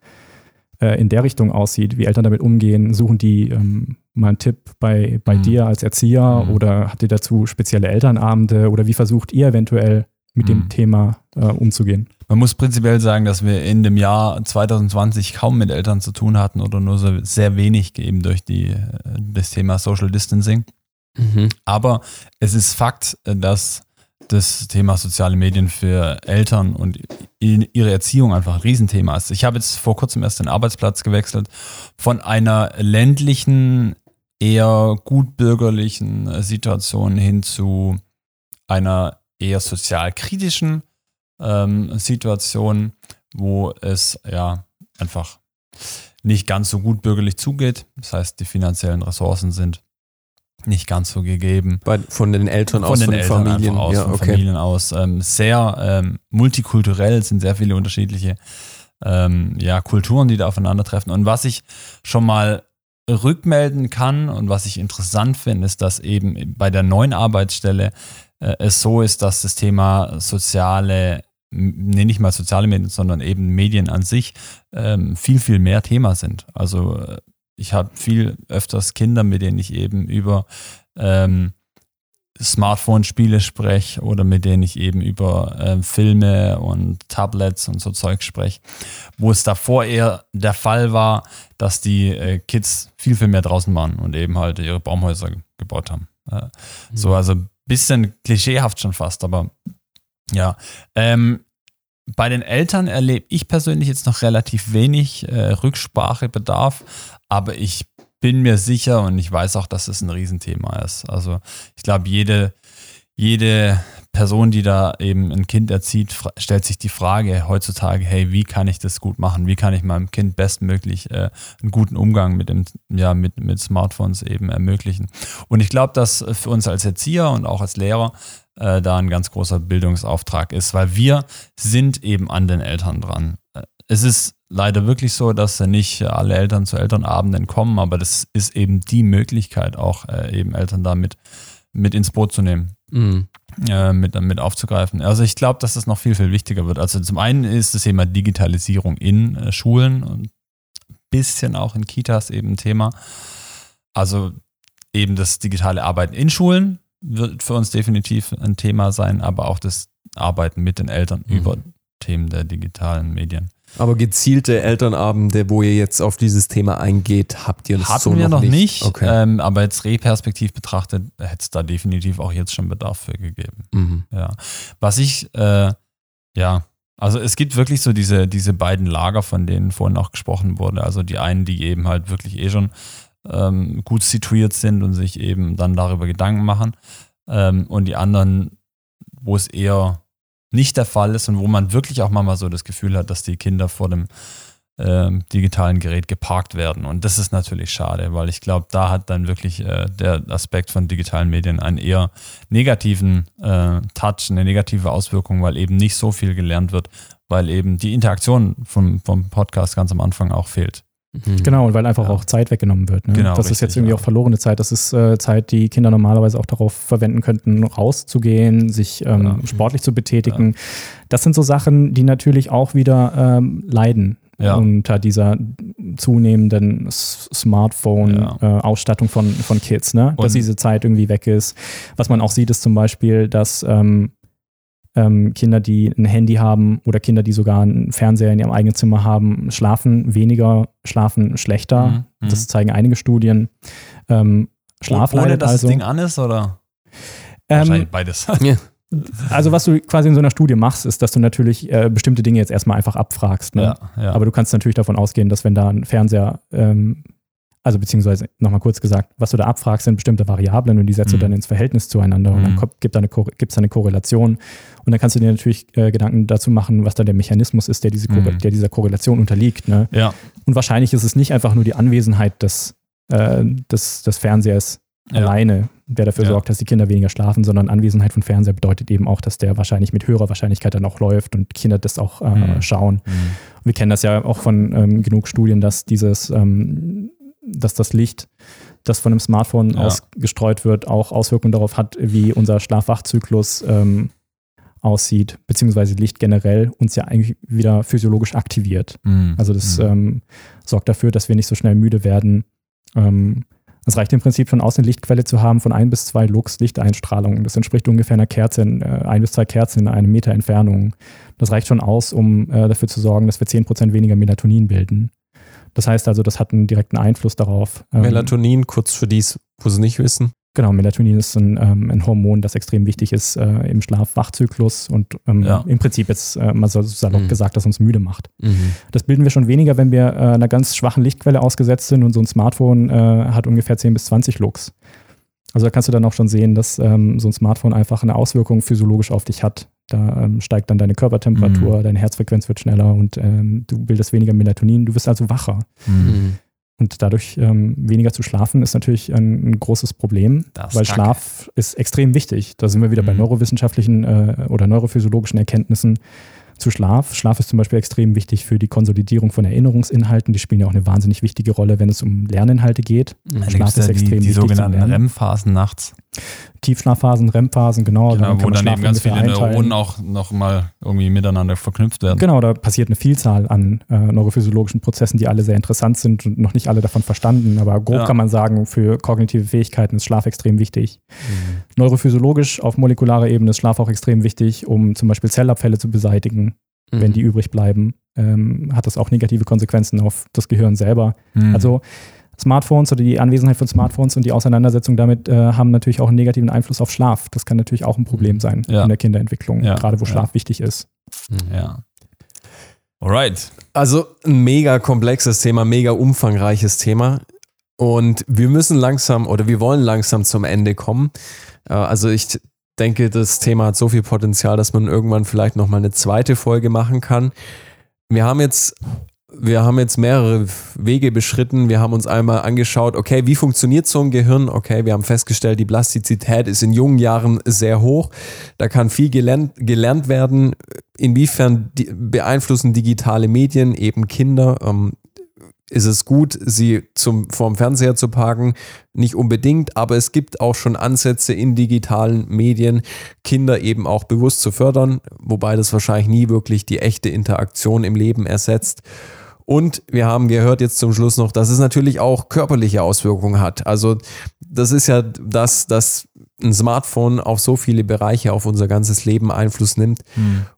Speaker 3: äh, in der Richtung aussieht, wie Eltern damit umgehen. Suchen die ähm, mal einen Tipp bei, bei mhm. dir als Erzieher mhm. oder habt ihr dazu spezielle Elternabende oder wie versucht ihr eventuell mit dem mhm. Thema äh, umzugehen?
Speaker 2: Man muss prinzipiell sagen, dass wir in dem Jahr 2020 kaum mit Eltern zu tun hatten oder nur so sehr wenig eben durch die, äh, das Thema Social Distancing. Mhm. Aber es ist Fakt, dass das Thema soziale Medien für Eltern und ihre Erziehung einfach ein Riesenthema ist. Ich habe jetzt vor kurzem erst den Arbeitsplatz gewechselt von einer ländlichen, eher gutbürgerlichen Situation hin zu einer eher sozial kritischen ähm, Situationen, wo es ja einfach nicht ganz so gut bürgerlich zugeht. Das heißt, die finanziellen Ressourcen sind nicht ganz so gegeben.
Speaker 1: Bei, von den Eltern
Speaker 2: von
Speaker 1: aus,
Speaker 2: den von den Eltern Familien aus, ja, von okay. Familien aus. Ähm, sehr ähm, multikulturell sind sehr viele unterschiedliche ähm, ja, Kulturen, die da aufeinandertreffen. Und was ich schon mal rückmelden kann und was ich interessant finde, ist, dass eben bei der neuen Arbeitsstelle es so ist, dass das Thema soziale nee, nicht mal soziale Medien, sondern eben Medien an sich ähm, viel, viel mehr Thema sind. Also äh, ich habe viel öfters Kinder, mit denen ich eben über ähm, Smartphone-Spiele spreche oder mit denen ich eben über äh, Filme und Tablets und so Zeug spreche, wo es davor eher der Fall war, dass die äh, Kids viel, viel mehr draußen waren und eben halt ihre Baumhäuser gebaut haben. Äh, mhm. So, also bisschen klischeehaft schon fast, aber ja. Ähm, bei den Eltern erlebe ich persönlich jetzt noch relativ wenig äh, Rücksprachebedarf, aber ich bin mir sicher und ich weiß auch, dass es ein Riesenthema ist. Also ich glaube, jede, jede Person, die da eben ein Kind erzieht, stellt sich die Frage heutzutage, hey, wie kann ich das gut machen? Wie kann ich meinem Kind bestmöglich äh, einen guten Umgang mit dem, ja, mit, mit Smartphones eben ermöglichen? Und ich glaube, dass für uns als Erzieher und auch als Lehrer äh, da ein ganz großer Bildungsauftrag ist, weil wir sind eben an den Eltern dran. Äh, es ist leider wirklich so, dass nicht alle Eltern zu Elternabenden kommen, aber das ist eben die Möglichkeit, auch äh, eben Eltern damit mit ins Boot zu nehmen. Mhm. Äh, mit, mit aufzugreifen. Also ich glaube, dass das noch viel, viel wichtiger wird. Also zum einen ist das Thema Digitalisierung in äh, Schulen und ein bisschen auch in Kitas eben ein Thema. Also eben das digitale Arbeiten in Schulen wird für uns definitiv ein Thema sein, aber auch das Arbeiten mit den Eltern mhm. über Themen der digitalen Medien.
Speaker 1: Aber gezielte Elternabende, wo ihr jetzt auf dieses Thema eingeht, habt ihr
Speaker 2: das Hatten so wir noch nicht, nicht okay. ähm, aber jetzt reperspektiv betrachtet, hätte es da definitiv auch jetzt schon Bedarf für gegeben. Mhm. Ja. Was ich, äh, ja, also es gibt wirklich so diese, diese beiden Lager, von denen vorhin auch gesprochen wurde. Also die einen, die eben halt wirklich eh schon ähm, gut situiert sind und sich eben dann darüber Gedanken machen. Ähm, und die anderen, wo es eher nicht der Fall ist und wo man wirklich auch mal so das Gefühl hat, dass die Kinder vor dem ähm, digitalen Gerät geparkt werden. Und das ist natürlich schade, weil ich glaube, da hat dann wirklich äh, der Aspekt von digitalen Medien einen eher negativen äh, Touch, eine negative Auswirkung, weil eben nicht so viel gelernt wird, weil eben die Interaktion vom, vom Podcast ganz am Anfang auch fehlt.
Speaker 3: Mhm. Genau, und weil einfach ja. auch Zeit weggenommen wird. Ne? Genau, das richtig, ist jetzt irgendwie ja. auch verlorene Zeit. Das ist äh, Zeit, die Kinder normalerweise auch darauf verwenden könnten, rauszugehen, sich ähm, ja. sportlich zu betätigen. Das sind so Sachen, die natürlich auch wieder ähm, leiden unter dieser zunehmenden Smartphone-Ausstattung äh, von, von Kids, ne? dass diese Zeit irgendwie weg ist. Was man auch sieht, ist zum Beispiel, dass ähm, ähm, Kinder, die ein Handy haben oder Kinder, die sogar einen Fernseher in ihrem eigenen Zimmer haben, schlafen weniger, schlafen schlechter. Mhm, mhm. das zeigen einige Studien. Ähm,
Speaker 2: Schlaf Ohne, dass also. das Ding an ist, oder?
Speaker 3: Ähm, Wahrscheinlich beides. Also was du quasi in so einer Studie machst, ist, dass du natürlich äh, bestimmte Dinge jetzt erstmal einfach abfragst. Ne? Ja, ja. Aber du kannst natürlich davon ausgehen, dass wenn da ein Fernseher ähm, also beziehungsweise nochmal kurz gesagt, was du da abfragst, sind bestimmte Variablen und die setzt mhm. du dann ins Verhältnis zueinander mhm. und dann mhm. gibt es eine, gibt's eine Korrelation. Und dann kannst du dir natürlich äh, Gedanken dazu machen, was da der Mechanismus ist, der, diese mhm. der dieser Korrelation unterliegt. Ne?
Speaker 2: Ja.
Speaker 3: Und wahrscheinlich ist es nicht einfach nur die Anwesenheit des, äh, des, des Fernsehers ja. alleine, der dafür ja. sorgt, dass die Kinder weniger schlafen, sondern Anwesenheit von Fernseher bedeutet eben auch, dass der wahrscheinlich mit höherer Wahrscheinlichkeit dann auch läuft und Kinder das auch äh, mhm. schauen. Mhm. Wir kennen das ja auch von ähm, genug Studien, dass dieses ähm, dass das Licht, das von einem Smartphone ja. ausgestreut wird, auch Auswirkungen darauf hat, wie unser Schlafwachzyklus ähm, aussieht, beziehungsweise Licht generell uns ja eigentlich wieder physiologisch aktiviert. Mhm. Also das mhm. ähm, sorgt dafür, dass wir nicht so schnell müde werden. Ähm, es reicht im Prinzip schon aus, eine Lichtquelle zu haben von ein bis zwei Lux Lichteinstrahlung. Das entspricht ungefähr einer Kerze, in, äh, ein bis zwei Kerzen in einem Meter Entfernung. Das reicht schon aus, um äh, dafür zu sorgen, dass wir zehn Prozent weniger Melatonin bilden. Das heißt also, das hat einen direkten Einfluss darauf.
Speaker 1: Ähm, Melatonin, kurz für die, wo sie nicht wissen.
Speaker 3: Genau, Melatonin ist ein, ähm, ein, Hormon, das extrem wichtig ist äh, im Schlaf-Wachzyklus und ähm, ja. im Prinzip jetzt äh, mal so salopp mhm. gesagt, das uns müde macht. Mhm. Das bilden wir schon weniger, wenn wir äh, einer ganz schwachen Lichtquelle ausgesetzt sind und so ein Smartphone äh, hat ungefähr 10 bis 20 Lux. Also da kannst du dann auch schon sehen, dass ähm, so ein Smartphone einfach eine Auswirkung physiologisch auf dich hat. Da ähm, steigt dann deine Körpertemperatur, mhm. deine Herzfrequenz wird schneller und ähm, du bildest weniger Melatonin, du wirst also wacher. Mhm. Und dadurch ähm, weniger zu schlafen ist natürlich ein, ein großes Problem, weil Schlaf ist extrem wichtig. Da sind wir wieder mhm. bei neurowissenschaftlichen äh, oder neurophysiologischen Erkenntnissen zu Schlaf. Schlaf ist zum Beispiel extrem wichtig für die Konsolidierung von Erinnerungsinhalten. Die spielen ja auch eine wahnsinnig wichtige Rolle, wenn es um Lerninhalte geht.
Speaker 2: Mhm. Schlaf ist ja extrem die, die wichtig. Die sogenannten REM-Phasen nachts.
Speaker 3: Tiefschlafphasen, REM-Phasen, genau.
Speaker 2: genau
Speaker 3: dann
Speaker 2: wo dann eben ganz viele
Speaker 3: einteilen.
Speaker 2: Neuronen auch nochmal irgendwie miteinander verknüpft werden.
Speaker 3: Genau, da passiert eine Vielzahl an äh, neurophysiologischen Prozessen, die alle sehr interessant sind und noch nicht alle davon verstanden. Aber grob
Speaker 2: Ja.
Speaker 3: kann man sagen, für kognitive Fähigkeiten ist Schlaf extrem wichtig. Neurophysiologisch auf molekularer Ebene ist Schlaf auch extrem wichtig, um zum Beispiel Zellabfälle zu beseitigen,
Speaker 1: Mhm.
Speaker 3: wenn die übrig bleiben. Ähm, hat das auch negative Konsequenzen auf das Gehirn selber.
Speaker 2: Mhm.
Speaker 3: Also Smartphones oder die Anwesenheit von Smartphones und die Auseinandersetzung damit äh, haben natürlich auch einen negativen Einfluss auf Schlaf. Das kann natürlich auch ein Problem sein
Speaker 2: Ja.
Speaker 3: in der Kinderentwicklung,
Speaker 2: Ja.
Speaker 3: gerade wo
Speaker 2: Ja.
Speaker 3: Schlaf wichtig ist.
Speaker 1: Mhm.
Speaker 2: ja. Alright.
Speaker 1: Also ein mega komplexes Thema, mega umfangreiches Thema. Und wir müssen langsam oder wir wollen langsam zum Ende kommen. Äh, Also ich denke, das Thema hat so viel Potenzial, dass man irgendwann vielleicht nochmal eine zweite Folge machen kann. Wir haben jetzt, wir haben jetzt mehrere Wege beschritten. Wir haben uns einmal angeschaut, okay, wie funktioniert so ein Gehirn? Okay, wir haben festgestellt, die Plastizität ist in jungen Jahren sehr hoch. Da kann viel gelernt, gelernt werden. Inwiefern beeinflussen digitale Medien eben Kinder? Ähm, ist es gut, sie zum, vorm Fernseher zu parken? Nicht unbedingt, aber es gibt auch schon Ansätze in digitalen Medien, Kinder eben auch bewusst zu fördern, wobei das wahrscheinlich nie wirklich die echte Interaktion im Leben ersetzt. Und wir haben gehört jetzt zum Schluss noch, dass es natürlich auch körperliche Auswirkungen hat. Also das ist ja das, dass ein Smartphone auf so viele Bereiche auf unser ganzes Leben Einfluss nimmt.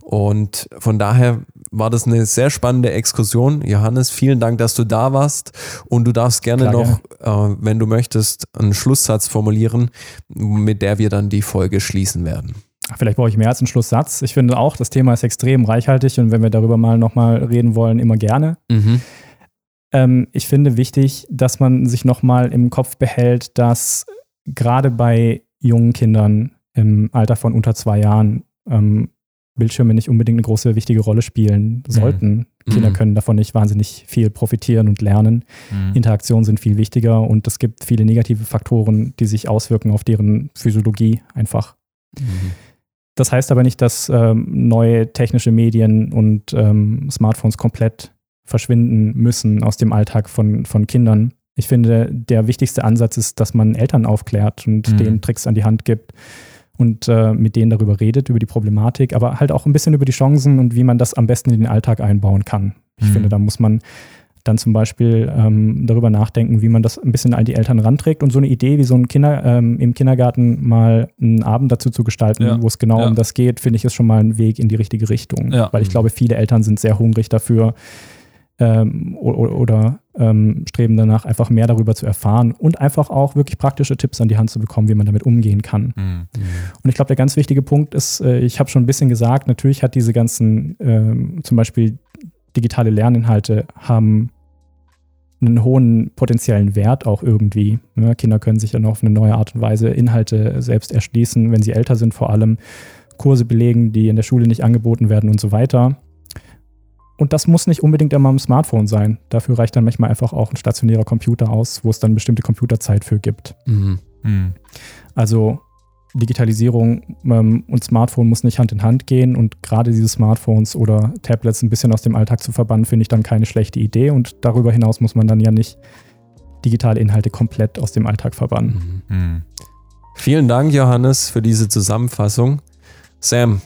Speaker 1: Und von daher war das eine sehr spannende Exkursion. Johannes, vielen Dank, dass du da warst. Und du darfst gerne
Speaker 3: Klar,
Speaker 1: noch, äh, wenn du möchtest, einen Schlusssatz formulieren, mit der wir dann die Folge schließen werden.
Speaker 3: Vielleicht brauche ich mehr als einen Schlusssatz. Ich finde auch, das Thema ist extrem reichhaltig und wenn wir darüber mal nochmal reden wollen, immer gerne. Ähm, ich finde wichtig, dass man sich nochmal im Kopf behält, dass gerade bei jungen Kindern im Alter von unter zwei Jahren ähm, Bildschirme nicht unbedingt eine große, wichtige Rolle spielen sollten. Kinder
Speaker 1: Mhm.
Speaker 3: können davon nicht wahnsinnig viel profitieren und lernen.
Speaker 2: Mhm.
Speaker 3: Interaktionen sind viel wichtiger und es gibt viele negative Faktoren, die sich auswirken auf deren Physiologie einfach. Das heißt aber nicht, dass ähm, neue technische Medien und ähm, Smartphones komplett verschwinden müssen aus dem Alltag von, von Kindern. Ich finde, der wichtigste Ansatz ist, dass man Eltern aufklärt und
Speaker 2: Mhm.
Speaker 3: denen Tricks an die Hand gibt und äh, mit denen darüber redet, über die Problematik, aber halt auch ein bisschen über die Chancen und wie man das am besten in den Alltag einbauen kann. Ich
Speaker 2: Mhm.
Speaker 3: finde, da muss man dann zum Beispiel ähm, darüber nachdenken, wie man das ein bisschen an die Eltern ranträgt und so eine Idee wie so ein Kinder ähm, im Kindergarten mal einen Abend dazu zu gestalten,
Speaker 2: Ja.
Speaker 3: wo es genau
Speaker 2: Ja.
Speaker 3: um das geht, finde ich, ist schon mal ein Weg in die richtige Richtung.
Speaker 2: Ja.
Speaker 3: Weil ich glaube, viele Eltern sind sehr hungrig dafür ähm, o- o- oder ähm, streben danach, einfach mehr darüber zu erfahren und einfach auch wirklich praktische Tipps an die Hand zu bekommen, wie man damit umgehen kann.
Speaker 2: Mhm.
Speaker 3: Und ich glaube, der ganz wichtige Punkt ist, äh, ich habe schon ein bisschen gesagt, natürlich hat diese ganzen, ähm, zum Beispiel digitale Lerninhalte haben einen hohen potenziellen Wert auch irgendwie. Ne? Kinder können sich ja noch auf eine neue Art und Weise Inhalte selbst erschließen, wenn sie älter sind, vor allem Kurse belegen, die in der Schule nicht angeboten werden und so weiter. Und das muss nicht unbedingt immer am Smartphone sein. Dafür reicht dann manchmal einfach auch ein stationärer Computer aus, wo es dann bestimmte Computerzeit für gibt.
Speaker 1: Mhm.
Speaker 2: Mhm.
Speaker 3: Also Digitalisierung ähm, und Smartphone muss nicht Hand in Hand gehen und gerade diese Smartphones oder Tablets ein bisschen aus dem Alltag zu verbannen, finde ich dann keine schlechte Idee und darüber hinaus muss man dann ja nicht digitale Inhalte komplett aus dem Alltag verbannen.
Speaker 1: Mhm.
Speaker 2: Mhm.
Speaker 1: Vielen Dank, Johannes, für diese Zusammenfassung. Sam,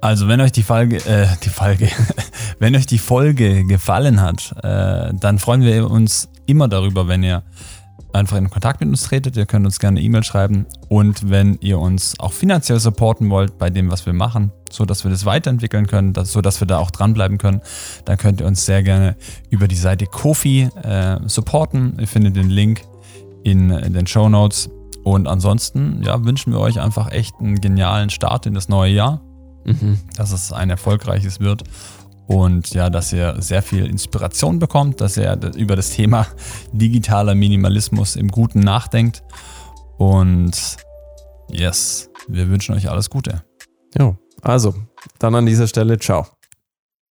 Speaker 2: Also, wenn euch die Folge, äh, die Folge, wenn euch die Folge gefallen hat, äh, dann freuen wir uns immer darüber, wenn ihr einfach in Kontakt mit uns tretet. Ihr könnt uns gerne E-Mail schreiben und wenn ihr uns auch finanziell supporten wollt bei dem, was wir machen, so dass wir das weiterentwickeln können, dass, so dass wir da auch dranbleiben können, dann könnt ihr uns sehr gerne über die Seite Kofi äh, supporten. Ihr findet den Link in, in den Show Notes. Und ansonsten ja, wünschen wir euch einfach echt einen genialen Start in das neue Jahr
Speaker 1: mhm.
Speaker 2: dass es ein erfolgreiches wird und ja, dass ihr sehr viel Inspiration bekommt, dass ihr über das Thema digitaler Minimalismus im Guten nachdenkt. Und yes, wir wünschen euch alles Gute.
Speaker 1: ja, also, dann an dieser Stelle, ciao.